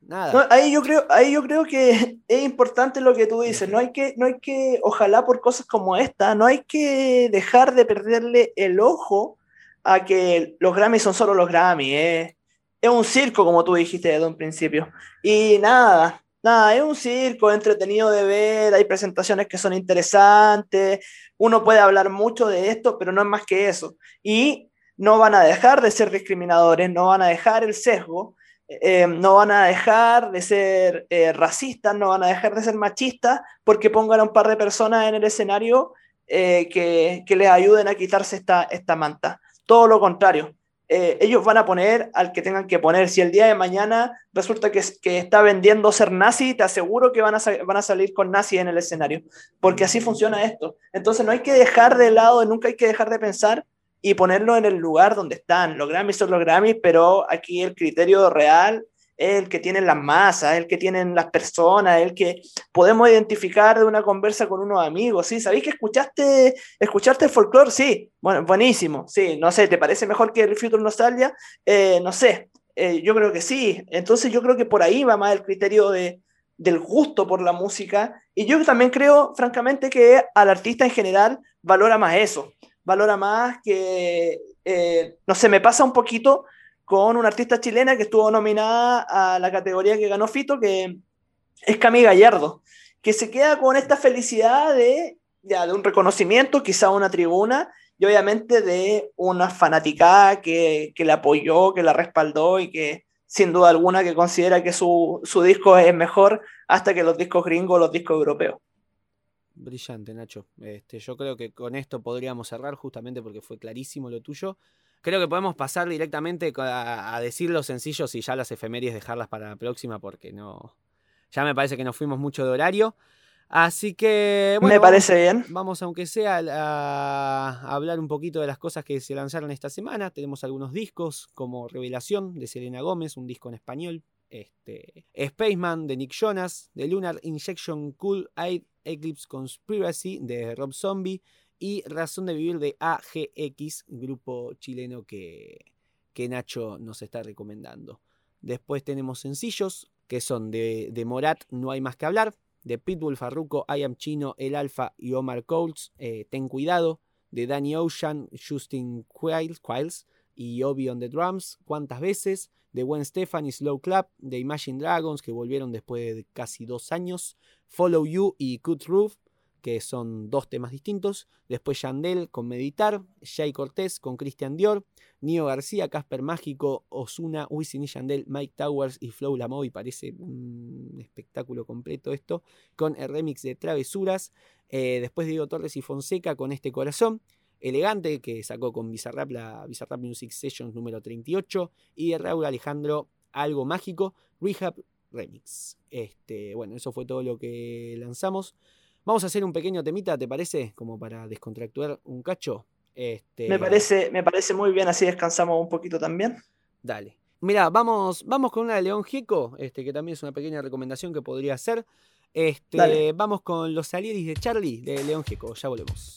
nada. ahí, yo creo, ahí yo creo que <laughs> es importante lo que tú dices. No hay que, no hay que, ojalá por cosas como esta, no hay que dejar de perderle el ojo a que los Grammys son solo los Grammys. Es un circo, como tú dijiste desde un principio. Y nada, nada, es un circo entretenido de ver, hay presentaciones que son interesantes, uno puede hablar mucho de esto, pero no es más que eso. Y no van a dejar de ser discriminadores, no van a dejar el sesgo, eh, no van a dejar de ser eh, racistas, no van a dejar de ser machistas porque pongan a un par de personas en el escenario eh, que, que, les ayuden a quitarse esta, esta manta. Todo lo contrario. Ellos van a poner al que tengan que poner. Si el día de mañana resulta que, que está vendiendo ser nazi, te aseguro que van a, van a salir con nazi en el escenario, porque así funciona esto. Entonces no hay que dejar de lado, nunca hay que dejar de pensar y ponerlo en el lugar donde están. Los Grammys son los Grammys, pero aquí el criterio real el que tienen las masas, el que tienen las personas, el que podemos identificar de una conversa con unos amigos, ¿sí? ¿Sabéis que escuchaste, escuchaste el folclore? Sí, bueno, buenísimo, sí, no sé, ¿te parece mejor que el Future Nostalgia? Eh, no sé, eh, yo creo que sí, entonces yo creo que por ahí va más el criterio de, del gusto por la música, y yo también creo, francamente, que al artista en general valora más eso, valora más que, eh, no sé, me pasa un poquito con una artista chilena que estuvo nominada a la categoría que ganó Fito, que es Cami Gallardo, que se queda con esta felicidad de, ya, de un reconocimiento, quizá una tribuna, y obviamente de una fanaticada que, que la apoyó, que la respaldó y que sin duda alguna que considera que su, su disco es mejor hasta que los discos gringos, los discos europeos. Brillante, Nacho. Este, yo creo que con esto podríamos cerrar justamente porque fue clarísimo lo tuyo. Creo que podemos pasar directamente a, decir los sencillos y ya las efemérides dejarlas para la próxima porque no. Ya me parece que nos fuimos mucho de horario. Así que. Bueno, me parece bien. Vamos, aunque sea, a, hablar un poquito de las cosas que se lanzaron esta semana. Tenemos algunos discos como Revelación de Selena Gómez, un disco en español. Este, Spaceman de Nick Jonas, de Lunar Injection Cool Aid Eclipse Conspiracy de Rob Zombie y Razón de Vivir de AGX, grupo chileno que, que Nacho nos está recomendando. Después tenemos sencillos que son de, de Morat, No hay más que hablar, de Pitbull, Farruko, I Am Chino, El Alfa y Omar Coles, eh, Ten Cuidado, de Danny Ocean, Justin Quiles, y Obi on the Drums, ¿Cuántas veces? De Gwen Stefani, Slow Clap, de Imagine Dragons, que volvieron después de casi dos años, Follow You y Cut Roof, que son dos temas distintos. Después Yandel con Meditar, Jay Cortés con Christian Dior, Nio García, Casper Mágico, Osuna, Wisin y Yandel, Mike Towers y Flow y Parece un espectáculo completo esto. Con el remix de Travesuras. Eh, después Diego Torres y Fonseca con Este Corazón. Elegante, que sacó con Bizarrap la Bizarrap Music Sessions número 38. Y de Raúl Alejandro, Algo Mágico. Rehab Remix. Este, bueno, eso fue todo lo que lanzamos. Vamos a hacer un pequeño temita, ¿te parece? Como para descontractuar un cacho. Este... Me, parece, me parece muy bien, así descansamos un poquito también. Dale. Mira, vamos, vamos con una de León Gieco, este, que también es una pequeña recomendación que podría hacer. Este, vamos con los Salieris de Charlie de León Gieco, ya volvemos.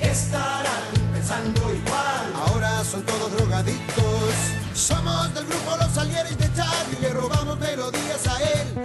Estarán pensando igual. Ahora son todos drogadictos. Somos del grupo Los Alieres de Charlie, le robamos melodías a él.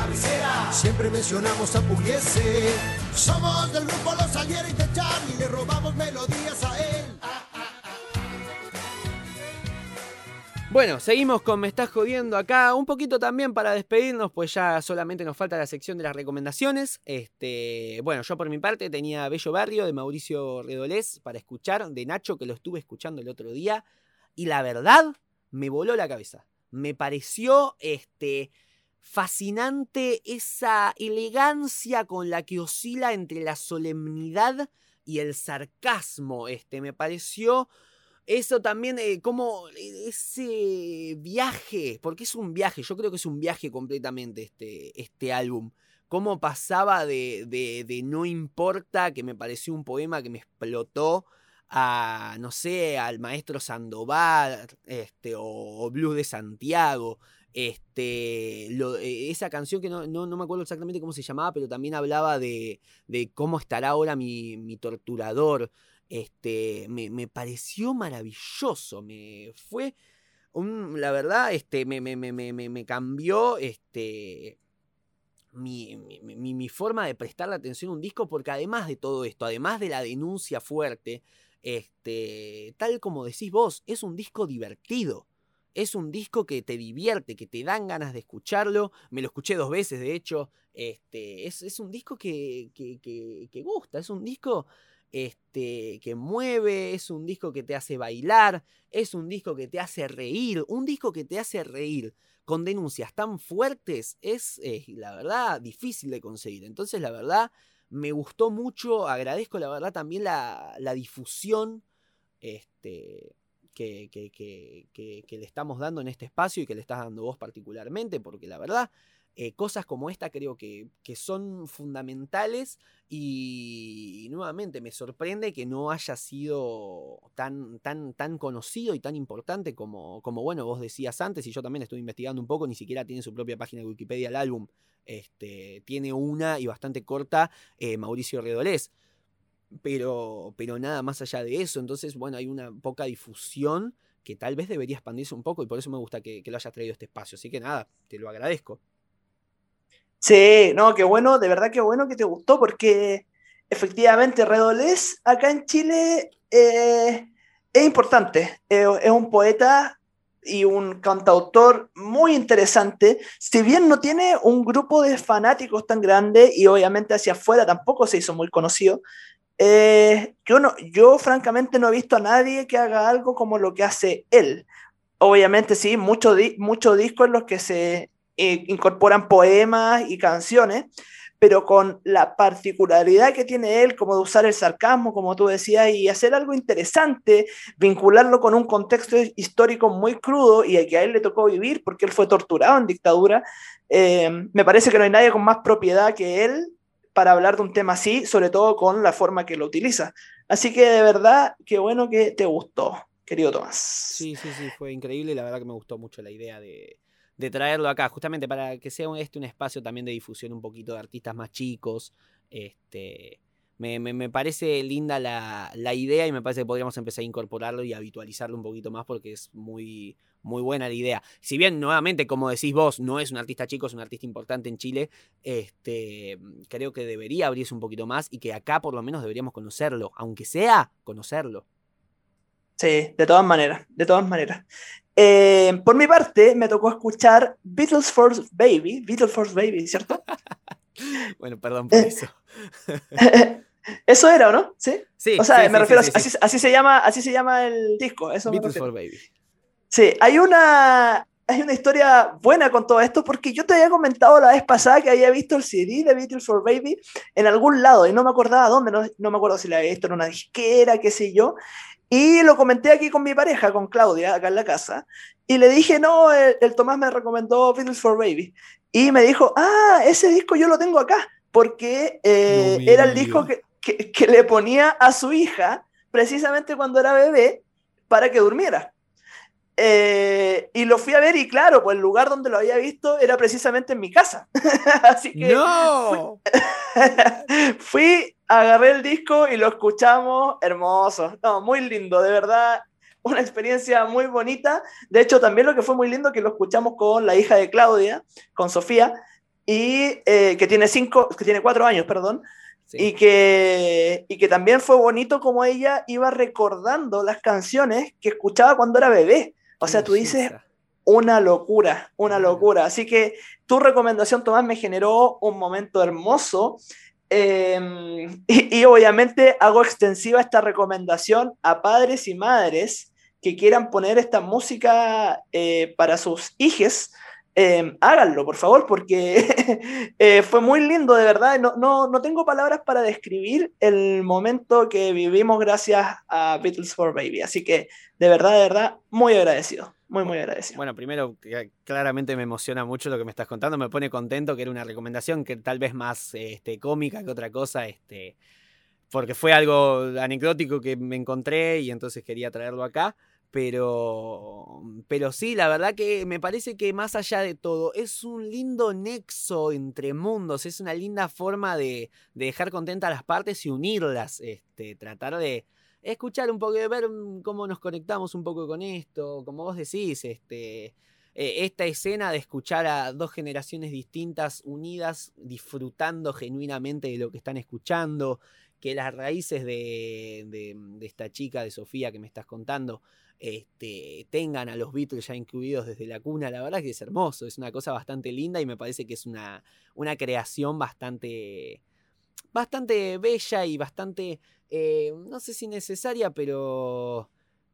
cabecera. Siempre mencionamos a Pugliese. Somos del grupo Los Alieres de Charlie, le robamos melodías a él. Bueno, seguimos con Me estás jodiendo acá. Un poquito también para despedirnos, pues ya solamente nos falta la sección de las recomendaciones. Este, bueno, yo por mi parte tenía Bello Barrio de Mauricio Redolés para escuchar, de Nacho, que lo estuve escuchando el otro día. Y la verdad, me voló la cabeza. Me pareció este, fascinante esa elegancia con la que oscila entre la solemnidad y el sarcasmo. Este, me pareció eso también, eh, como ese viaje, porque es un viaje, yo creo que es un viaje completamente este, este álbum. Cómo pasaba de, de, de No importa, que me pareció un poema que me explotó, a, no sé, al maestro Sandoval, este, o, o Blues de Santiago. Este, eh, esa canción que no, no, no, me acuerdo exactamente cómo se llamaba, pero también hablaba de, de cómo estará ahora mi, mi torturador. Este, me, me, pareció maravilloso. Me fue. La verdad, este, me, me, me, cambió. Este. Mi, mi, mi, forma de prestarle atención a un disco, porque además de todo esto, además de la denuncia fuerte, este, tal como decís vos, es un disco divertido. Es un disco que te divierte, que te dan ganas de escucharlo. Me lo escuché dos veces, de hecho. Este, es, es un disco que, que, que, gusta, es un disco este, que mueve, es un disco que te hace bailar, es un disco que te hace reír, un disco que te hace reír con denuncias tan fuertes es, eh, la verdad, difícil de conseguir. Entonces, la verdad, me gustó mucho, agradezco la verdad también la, la difusión este, que, le estamos dando en este espacio y que le estás dando vos particularmente, porque la verdad, eh, cosas como esta creo que, son fundamentales y, nuevamente me sorprende que no haya sido tan, tan, tan conocido y tan importante como, como, bueno, vos decías antes y yo también estuve investigando un poco, ni siquiera tiene su propia página de Wikipedia el álbum, este, tiene una y bastante corta eh, Mauricio Redolés pero, pero nada más allá de eso. Entonces, bueno, hay una poca difusión que tal vez debería expandirse un poco y por eso me gusta que, lo hayas traído este espacio. Así que nada, te lo agradezco. Sí, no, qué bueno, de verdad qué bueno que te gustó porque efectivamente Redolés acá en Chile eh, es importante. es un poeta y un cantautor muy interesante, si bien no tiene un grupo de fanáticos tan grande y obviamente hacia afuera tampoco se hizo muy conocido, eh, yo, no, yo francamente no he visto a nadie que haga algo como lo que hace él. Obviamente sí, muchos mucho discos en los que se eh, incorporan poemas y canciones, pero con la particularidad que tiene él, como de usar el sarcasmo, como tú decías, y hacer algo interesante, vincularlo con un contexto histórico muy crudo y que a él le tocó vivir porque él fue torturado en dictadura, eh, me parece que no hay nadie con más propiedad que él para hablar de un tema así, sobre todo con la forma que lo utiliza. Así que de verdad, qué bueno que te gustó, querido Tomás. Sí, sí, sí, fue increíble. La verdad que me gustó mucho la idea de, traerlo acá, justamente para que sea este un espacio también de difusión un poquito de artistas más chicos. Este, me, parece linda la, la, idea y me parece que podríamos empezar a incorporarlo y habitualizarlo un poquito más porque es muy, muy buena la idea. Si bien, nuevamente, como decís vos, no es un artista chico, es un artista importante en Chile, este, creo que debería abrirse un poquito más y que acá por lo menos deberíamos conocerlo, aunque sea conocerlo. Sí, de todas maneras, de todas maneras. Eh, por mi parte, me tocó escuchar Beatles Force Baby, Beatles Force Baby, ¿cierto? <laughs> bueno, perdón por eso. <laughs> <laughs> eso era, ¿o no? Sí. Sí. O sea, me refiero, así, así, se llama, así se llama el disco. Eso Beatles for Baby. Sí, hay una, hay una historia buena con todo esto porque yo te había comentado la vez pasada que había visto el CD de Beatles for Baby en algún lado y no me acordaba dónde, no, no me acuerdo si la había visto en una disquera, qué sé yo. Y lo comenté aquí con mi pareja, con Claudia, acá en la casa, y le dije, no, el, Tomás me recomendó Beatles for Baby. Y me dijo, ah, ese disco yo lo tengo acá, porque eh, era el disco que, que, que le ponía a su hija precisamente cuando era bebé para que durmiera. Eh, y lo fui a ver y claro, pues el lugar donde lo había visto era precisamente en mi casa. <laughs> Así que ¡No! <laughs> fui, agarré el disco y lo escuchamos, hermoso, no, muy lindo, de verdad, una experiencia muy bonita. De hecho, también lo que fue muy lindo que lo escuchamos con la hija de Claudia, con Sofía, y eh, que tiene cinco, que tiene cuatro años, perdón. Y, que, y que también fue bonito como ella iba recordando las canciones que escuchaba cuando era bebé. O sea, tú dices una locura, una locura. Así que tu recomendación, Tomás, me generó un momento hermoso. Em, <laughs> y, obviamente hago extensiva esta recomendación a padres y madres que quieran poner esta música eh, para sus hijos Em, háganlo, por favor, porque <laughs> eh, fue muy lindo, de verdad. No, no, no, tengo palabras para describir el momento que vivimos gracias a Beatles for Baby. Así que, de verdad, de verdad, muy agradecido. Muy, muy agradecido. Bueno, primero, claramente me emociona mucho lo que me estás contando. Me pone contento que era una recomendación que tal vez más este, cómica que otra cosa. Este, porque fue algo anecdótico que me encontré y entonces quería traerlo acá. Pero, pero sí, la verdad que me parece que más allá de todo, es un lindo nexo entre mundos, es una linda forma de, dejar contentas las partes y unirlas, este, tratar de escuchar un poco, de ver cómo nos conectamos un poco con esto, como vos decís, este, e, esta escena de escuchar a dos generaciones distintas unidas, disfrutando genuinamente de lo que están escuchando, que las raíces de, de esta chica, de Sofía, que me estás contando, este, tengan a los Beatles ya incluidos desde la cuna, la verdad que es hermoso, es una cosa bastante linda y me parece que es una, una creación bastante, bastante bella y bastante, eh, no sé si necesaria, pero,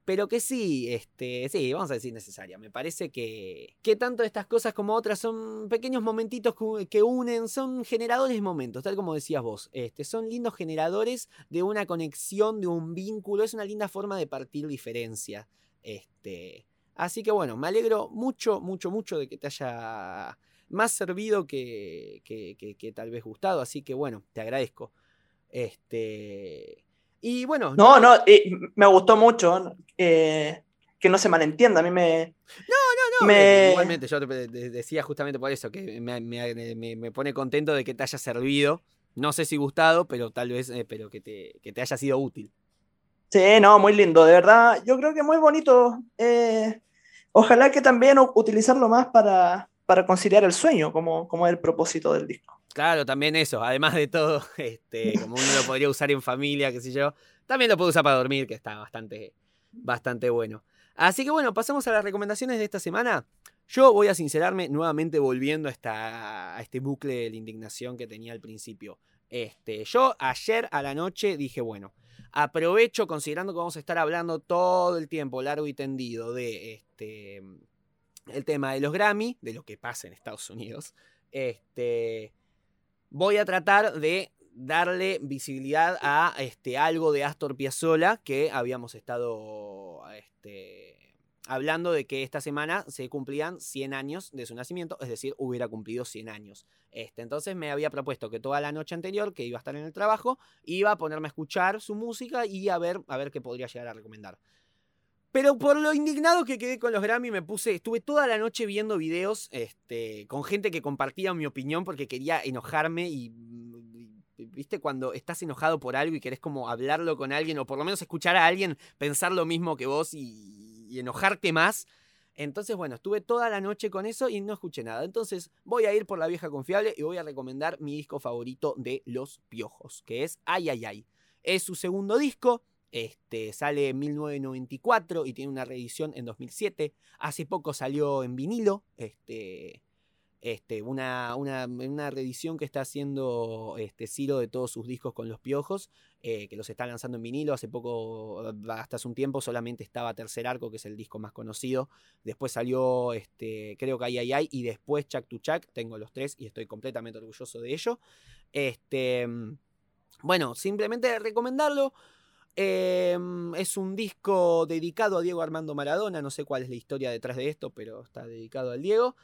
pero que sí, este, sí, vamos a decir necesaria. Me parece que, que tanto estas cosas como otras son pequeños momentitos que unen, son generadores de momentos, tal como decías vos. Este, son lindos generadores de una conexión, de un vínculo, es una linda forma de partir diferencia. Este, así que bueno, me alegro mucho, mucho, mucho de que te haya más servido que, que, que, tal vez gustado. Así que bueno, te agradezco. Este, y bueno. No, no, me gustó mucho. Eh, que no se malentienda, a mí me... No, no, no, me... igualmente yo te decía justamente por eso, que me, me, pone contento de que te haya servido, no sé si gustado, pero tal vez, eh, pero que te, que te haya sido útil. Sí, no, muy lindo, de verdad, yo creo que muy bonito. Eh, ojalá que también utilizarlo más para, para conciliar el sueño, como, como es el propósito del disco. Claro, también eso, además de todo, <laughs> este, como uno lo podría usar en familia, qué sé yo, también lo puedo usar para dormir, que está bastante, bastante bueno. Así que bueno, pasamos a las recomendaciones de esta semana. Yo voy a sincerarme nuevamente volviendo a, esta, a este bucle de la indignación que tenía al principio. Este, yo ayer a la noche dije, bueno, aprovecho considerando que vamos a estar hablando todo el tiempo largo y tendido de este el tema de los Grammy, de lo que pasa en Estados Unidos. Este, voy a tratar de darle visibilidad a este, algo de Astor Piazzolla que habíamos estado este, hablando de que esta semana se cumplían 100 años de su nacimiento, es decir, hubiera cumplido 100 años. Este, entonces me había propuesto que toda la noche anterior, que iba a estar en el trabajo, iba a ponerme a escuchar su música y a ver, a ver qué podría llegar a recomendar. Pero por lo indignado que quedé con los Grammy, me puse, estuve toda la noche viendo videos este, con gente que compartía mi opinión porque quería enojarme y ¿Viste? Cuando estás enojado por algo y querés como hablarlo con alguien o por lo menos escuchar a alguien pensar lo mismo que vos y, enojarte más. Entonces, bueno, estuve toda la noche con eso y no escuché nada. Entonces, voy a ir por la vieja confiable y voy a recomendar mi disco favorito de Los Piojos, que es Ay, ay, ay. Es su segundo disco. Este, sale en 1994 y tiene una reedición en 2007. Hace poco salió en vinilo. Este, este, una, una, una, reedición que está haciendo este, Ciro de todos sus discos con los piojos, eh, que los está lanzando en vinilo. Hace poco, hasta hace un tiempo, solamente estaba Tercer Arco, que es el disco más conocido. Después salió, este, creo que Ay Ay y después Chuck to Chuck. Tengo los tres y estoy completamente orgulloso de ello. Este, bueno, simplemente recomendarlo. Em, es un disco dedicado a Diego Armando Maradona. No sé cuál es la historia detrás de esto, pero está dedicado al Diego.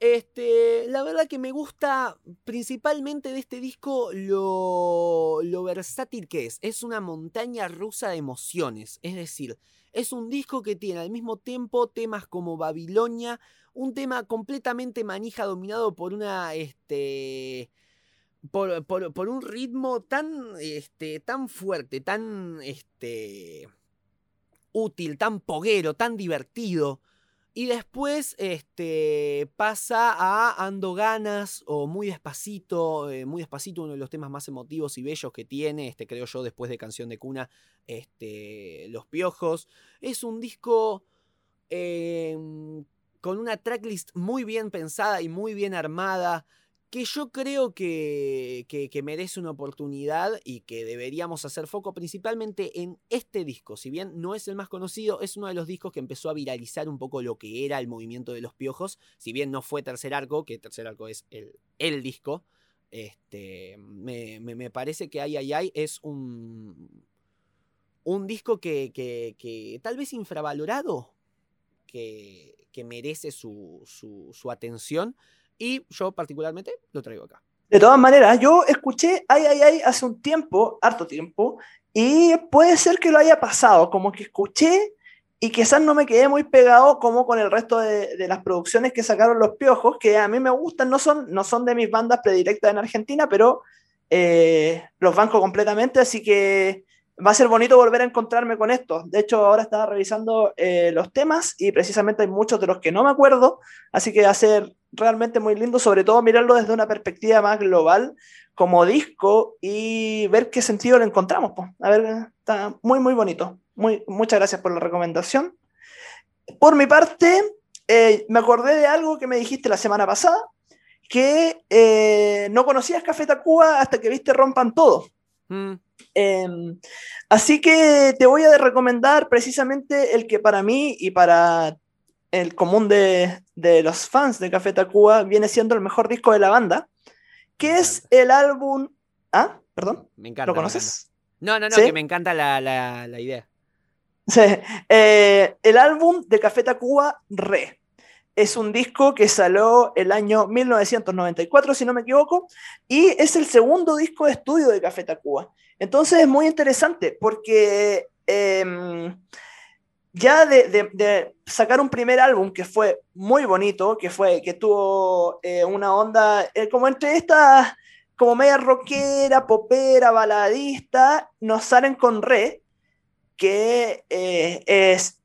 Este, la verdad que me gusta principalmente de este disco lo, lo versátil que es. Es una montaña rusa de emociones. Es decir, es un disco que tiene al mismo tiempo temas como Babilonia, un tema completamente manija dominado por una, este, por, un ritmo tan, este, tan fuerte, tan, este, útil, tan poguero, tan divertido. Y después este, pasa a Ando Ganas o Muy Despacito, eh, Muy Despacito, uno de los temas más emotivos y bellos que tiene, este, creo yo, después de Canción de Cuna, este, Los Piojos. Es un disco em, con una tracklist muy bien pensada y muy bien armada que yo creo que, que, merece una oportunidad y que deberíamos hacer foco principalmente en este disco. Si bien no es el más conocido, es uno de los discos que empezó a viralizar un poco lo que era el movimiento de los piojos. Si bien no fue Tercer Arco, que Tercer Arco es el, el disco, este, me, me, parece que Ay Ay Ay es un, un disco que, que, tal vez infravalorado, que, merece su, su atención y yo particularmente lo traigo acá. De todas maneras, yo escuché Ay, ay, ay hace un tiempo, harto tiempo, y puede ser que lo haya pasado, como que escuché y quizás no me quedé muy pegado como con el resto de, las producciones que sacaron los piojos, que a mí me gustan, no son, no son de mis bandas predilectas en Argentina, pero eh, los banco completamente, así que va a ser bonito volver a encontrarme con esto. De hecho, ahora estaba revisando eh, los temas y precisamente hay muchos de los que no me acuerdo, así que va a ser realmente muy lindo, sobre todo mirarlo desde una perspectiva más global como disco y ver qué sentido le encontramos. A ver, está muy, muy bonito. Muy, muchas gracias por la recomendación. Por mi parte, eh, me acordé de algo que me dijiste la semana pasada, que eh, no conocías Café Tacuba hasta que viste Rompan Todo. Mm. Em, así que te voy a recomendar precisamente el que para mí y para el común de, los fans de Café Tacuba viene siendo el mejor disco de la banda, que es el álbum... ¿Ah? ¿Perdón? Me encanta. ¿Lo conoces? No, no, no, que me encanta la, idea. Sí, eh, el álbum de Café Tacuba, Re. Es un disco que salió el año 1994, si no me equivoco, y es el segundo disco de estudio de Café Tacuba. Entonces es muy interesante porque em, ya de, sacar un primer álbum que fue muy bonito, que fue que tuvo eh, una onda eh, como entre estas, como media rockera, popera, baladista, nos salen con Re, que eh, es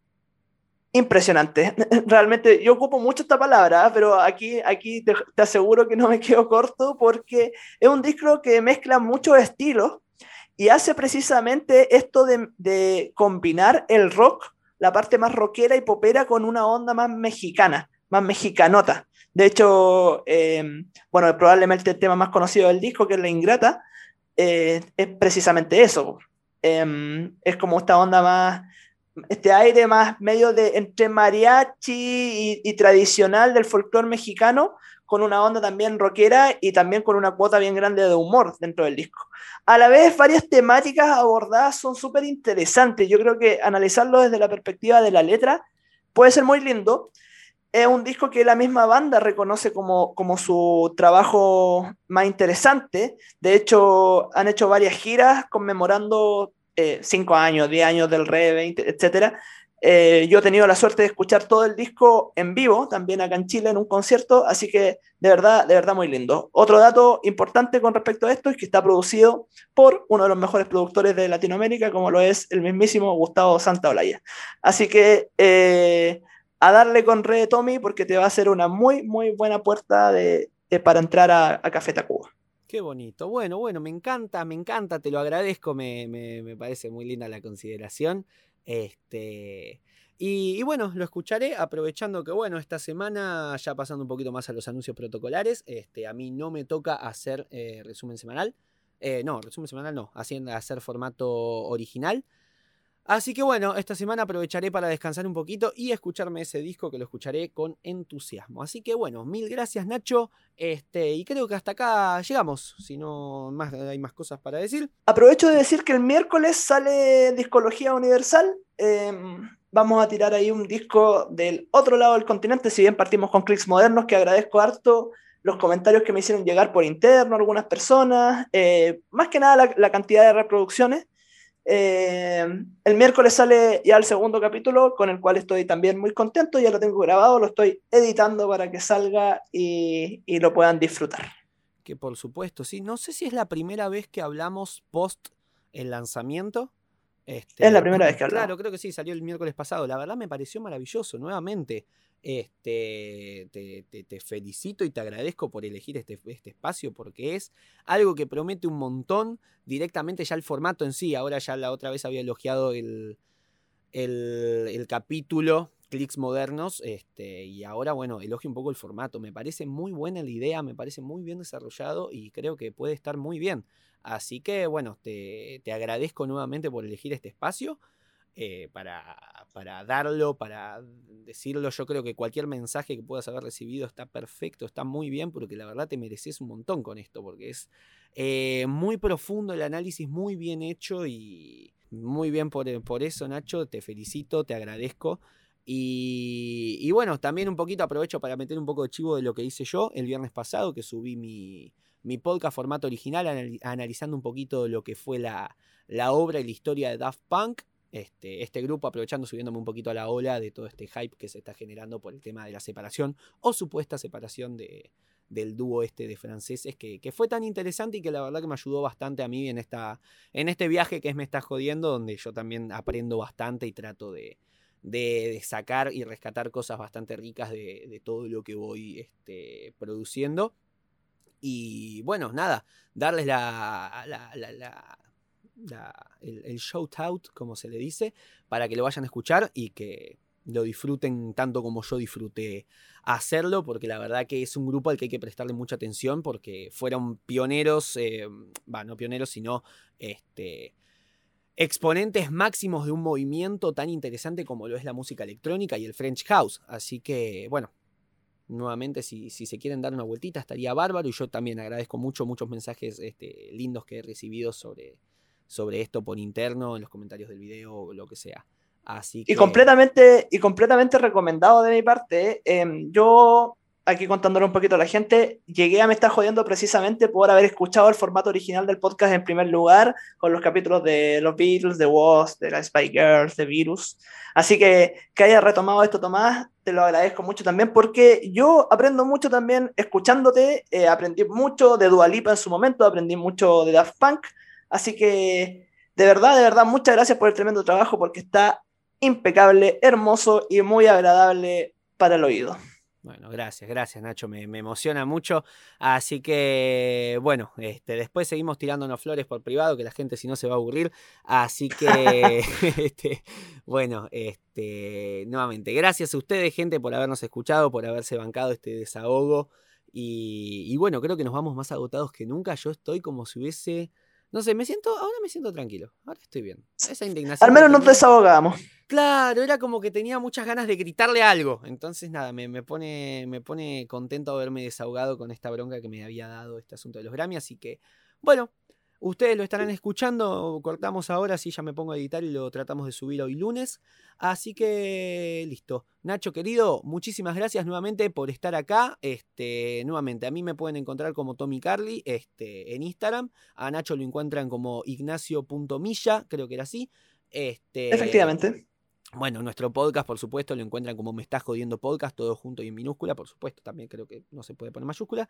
impresionante. <laughs> Realmente yo ocupo mucho esta palabra, pero aquí, aquí te, aseguro que no me quedo corto porque es un disco que mezcla muchos estilos y hace precisamente esto de combinar el rock la parte más rockera y popera con una onda más mexicana, más mexicanota. De hecho, eh, bueno, probablemente el tema más conocido del disco, que es La Ingrata, eh, es precisamente eso. Eh, es como esta onda más, este aire más medio de entre mariachi y, y tradicional del folclore mexicano, con una onda también rockera y también con una cuota bien grande de humor dentro del disco. A la vez, varias temáticas abordadas son súper interesantes. Yo creo que analizarlo desde la perspectiva de la letra puede ser muy lindo. Es un disco que la misma banda reconoce como, como su trabajo más interesante. De hecho, han hecho varias giras conmemorando eh, cinco años, diez años del Re, 20, etcétera, eh, yo he tenido la suerte de escuchar todo el disco en vivo, también acá en Chile en un concierto, así que de verdad, de verdad muy lindo. Otro dato importante con respecto a esto es que está producido por uno de los mejores productores de Latinoamérica, como lo es el mismísimo Gustavo Santaolalla. Así que eh, a darle con Re Tommy porque te va a ser una muy, muy buena puerta de, para entrar a, a Café Tacuba. Qué bonito. Bueno, bueno, me encanta, me encanta, te lo agradezco, me, me, me parece muy linda la consideración. Este, y, y, bueno, lo escucharé aprovechando que, bueno, esta semana, ya pasando un poquito más a los anuncios protocolares, este, a mí no me toca hacer eh, resumen semanal. Eh, no, resumen semanal no, haciendo, hacer formato original. Así que bueno, esta semana aprovecharé para descansar un poquito y escucharme ese disco que lo escucharé con entusiasmo. Así que bueno, mil gracias Nacho. Este, y creo que hasta acá llegamos. Si no más, hay más cosas para decir. Aprovecho de decir que el miércoles sale Discología Universal. Eh, vamos a tirar ahí un disco del otro lado del continente. Si bien partimos con clics modernos, que agradezco harto los comentarios que me hicieron llegar por interno algunas personas. Eh, más que nada la cantidad de reproducciones. Eh, el miércoles sale ya el segundo capítulo, con el cual estoy también muy contento, ya lo tengo grabado, lo estoy editando para que salga y, y, lo puedan disfrutar. Que por supuesto, sí. No sé si es la primera vez que hablamos post el lanzamiento. Este, es la primera vez que hablamos. Claro, creo que sí, salió el miércoles pasado. La verdad me pareció maravilloso, nuevamente. Este, te, felicito y te agradezco por elegir este, este, espacio porque es algo que promete un montón directamente ya el formato en sí. Ahora ya la otra vez había elogiado el, el, capítulo clics modernos este, y ahora bueno, elogio un poco el formato. Me parece muy buena la idea, me parece muy bien desarrollado y creo que puede estar muy bien. Así que bueno, te, te agradezco nuevamente por elegir este espacio. Eh, para, para, darlo, para decirlo. Yo creo que cualquier mensaje que puedas haber recibido está perfecto, está muy bien, porque la verdad te mereces un montón con esto, porque es eh, muy profundo el análisis, muy bien hecho y muy bien por, por eso, Nacho. Te felicito, te agradezco. Y, y, bueno, también un poquito aprovecho para meter un poco de chivo de lo que hice yo el viernes pasado, que subí mi, mi podcast formato original analizando un poquito lo que fue la, la obra y la historia de Daft Punk este, este, grupo, aprovechando, subiéndome un poquito a la ola de todo este hype que se está generando por el tema de la separación o supuesta separación de, del dúo este de franceses, que, que, fue tan interesante y que la verdad que me ayudó bastante a mí en, en este viaje que Me Está Jodiendo, donde yo también aprendo bastante y trato de, de, sacar y rescatar cosas bastante ricas de, de todo lo que voy este, produciendo. Y bueno, nada, darles la el, shout out, como se le dice, para que lo vayan a escuchar y que lo disfruten tanto como yo disfruté hacerlo, porque la verdad que es un grupo al que hay que prestarle mucha atención, porque fueron pioneros, eh, bah, no pioneros, sino este, exponentes máximos de un movimiento tan interesante como lo es la música electrónica y el French House. Así que, bueno, nuevamente si, si se quieren dar una vueltita estaría bárbaro y yo también agradezco mucho, muchos mensajes este, lindos que he recibido sobre sobre esto por interno, en los comentarios del video o lo que sea. Así Y completamente, y completamente recomendado de mi parte. Em, yo aquí contándole un poquito a la gente, llegué a Me Está Jodiendo precisamente por haber escuchado el formato original del podcast en primer lugar, con los capítulos de los Beatles, de Woz, de la Spy Girls, de Virus. Así que que haya retomado esto, Tomás, te lo agradezco mucho también, porque yo aprendo mucho también escuchándote, eh, aprendí mucho de Dualipa en su momento, aprendí mucho de Daft Punk, así que de verdad, de verdad, muchas gracias por el tremendo trabajo, porque está impecable, hermoso y muy agradable para el oído. Bueno, gracias, gracias Nacho, me, emociona mucho. Así que, bueno, este, después seguimos tirándonos flores por privado, que la gente si no se va a aburrir. Así que, <laughs> <laughs> este, bueno, este, nuevamente, gracias a ustedes, gente, por habernos escuchado, por haberse bancado este desahogo. Y, y bueno, creo que nos vamos más agotados que nunca. Yo estoy como si hubiese no sé, me siento, ahora me siento tranquilo. Ahora estoy bien. Esa indignación. Al menos nos desahogamos. Claro, era como que tenía muchas ganas de gritarle algo. Entonces, nada, me, me, pone, me pone contento haberme desahogado con esta bronca que me había dado este asunto de los Grammy. Así que, bueno, Ustedes lo estarán escuchando, cortamos ahora, sí, ya me pongo a editar y lo tratamos de subir hoy lunes. Así que listo. Nacho querido, muchísimas gracias nuevamente por estar acá. Este, nuevamente, a mí me pueden encontrar como Tommy Carly este, en Instagram. A Nacho lo encuentran como ignacio.milla, creo que era así. Este, Efectivamente. Bueno, nuestro podcast, por supuesto, lo encuentran como Me Estás Jodiendo Podcast, todo junto y en minúscula, por supuesto, también creo que no se puede poner mayúscula.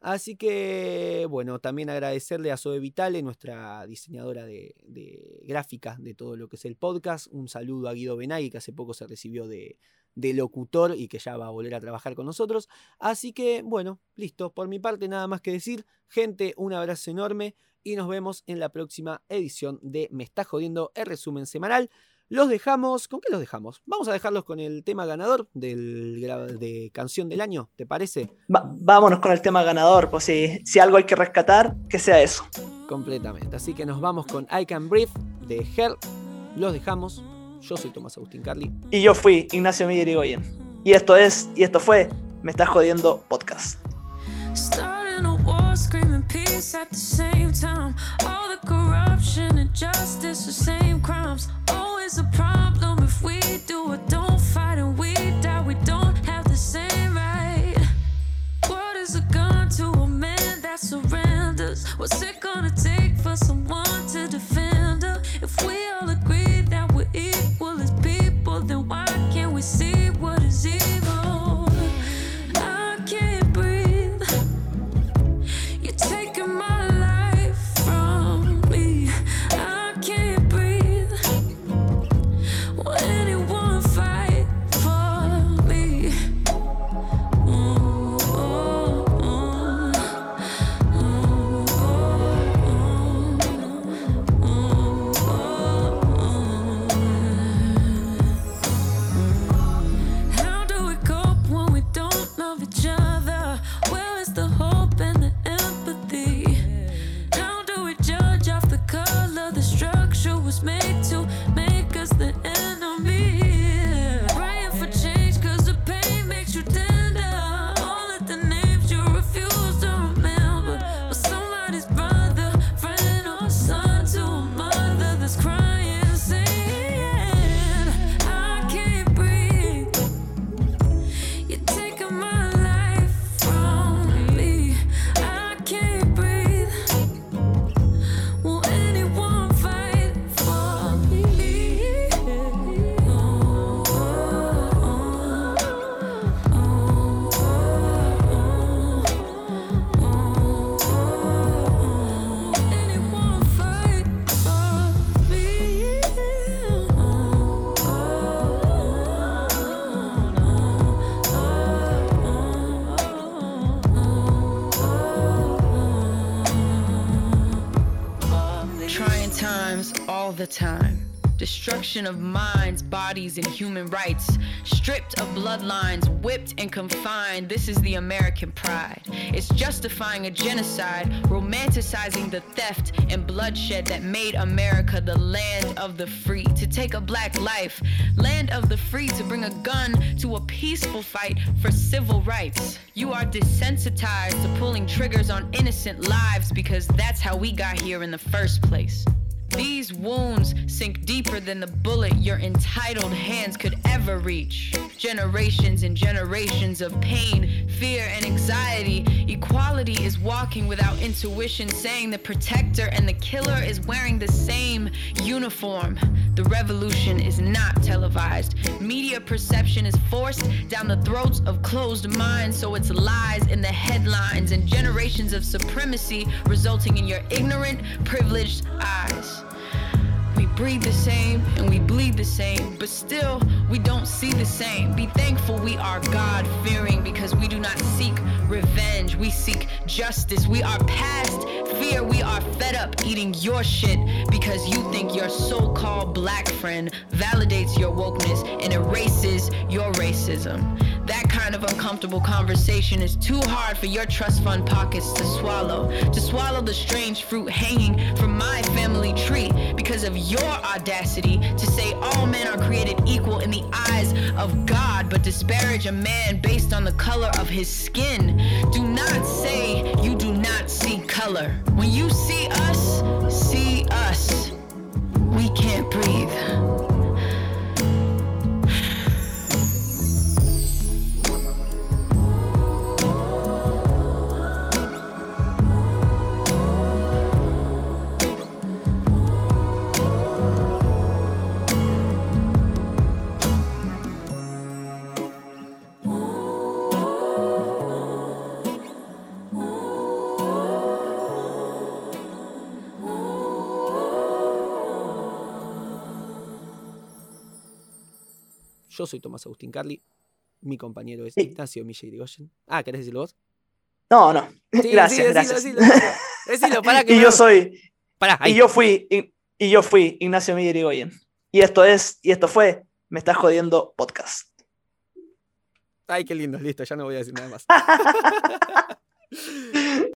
Así que, bueno, también agradecerle a Zoe Vitale, nuestra diseñadora de, de gráfica de todo lo que es el podcast. Un saludo a Guido Benagui, que hace poco se recibió de, de locutor y que ya va a volver a trabajar con nosotros. Así que, bueno, listo. Por mi parte, nada más que decir. Gente, un abrazo enorme y nos vemos en la próxima edición de Me Estás Jodiendo, el resumen semanal. Los dejamos, ¿con qué los dejamos? Vamos a dejarlos con el tema ganador del, de canción del año, ¿te parece? vámonos con el tema ganador, pues si, si algo hay que rescatar, que sea eso. Completamente, así que nos vamos con I Can Breathe de Her. Los dejamos. Yo soy Tomás Agustín Carli. Y yo fui Ignacio Miguel Igoyen. Y esto es, y esto fue, Me Estás Jodiendo Podcast. It's a problem if we do or don't fight and we die. We don't have the same right. What's it gonna take for someone destruction of minds, bodies, and human rights. Stripped of bloodlines, whipped and confined. This is the American pride. It's justifying a genocide, romanticizing the theft and bloodshed that made America the land of the free. To take a black life, land of the free, to bring a gun to a peaceful fight for civil rights. You are desensitized to pulling triggers on innocent lives because that's how we got here in the first place. These wounds sink deeper than the bullet your entitled hands could ever reach. Generations and generations of pain, fear, and anxiety. Equality is walking without intuition, saying the protector and the killer is wearing the same uniform. The revolution is not televised. Media perception is forced down the throats of closed minds, so it's lies in the headlines and generations of supremacy resulting in your ignorant, privileged eyes. We breathe the same and we bleed the same, but still we don't see the same. Be thankful we are God fearing because we do not seek revenge, we seek justice. We are past fear, we are fed up eating your shit because you think your so called black friend validates your wokeness and erases your racism. That kind of uncomfortable conversation is too hard for your trust fund pockets to swallow. To swallow the strange fruit hanging from my family tree because of your audacity to say all men are created equal in the eyes of God, but disparage a man based on the color of his skin. Do not say you do not see color. When you see us, see us. We can't breathe. Yo soy Tomás Agustín Carli. Mi compañero es Sí. Ignacio Irigoyen. Ah, ¿querés decirlo vos? No, no. Sí, <laughs> gracias, sí, gracias. decilo, decilo. <laughs> Decilo, pará que y me- yo soy, Pará, ahí. y yo fui, y, y yo fui Ignacio Miguel Irigoyen. Y esto es, y esto fue, Me estás jodiendo podcast. Ay, qué lindo, listo, ya no voy a decir nada más. <laughs>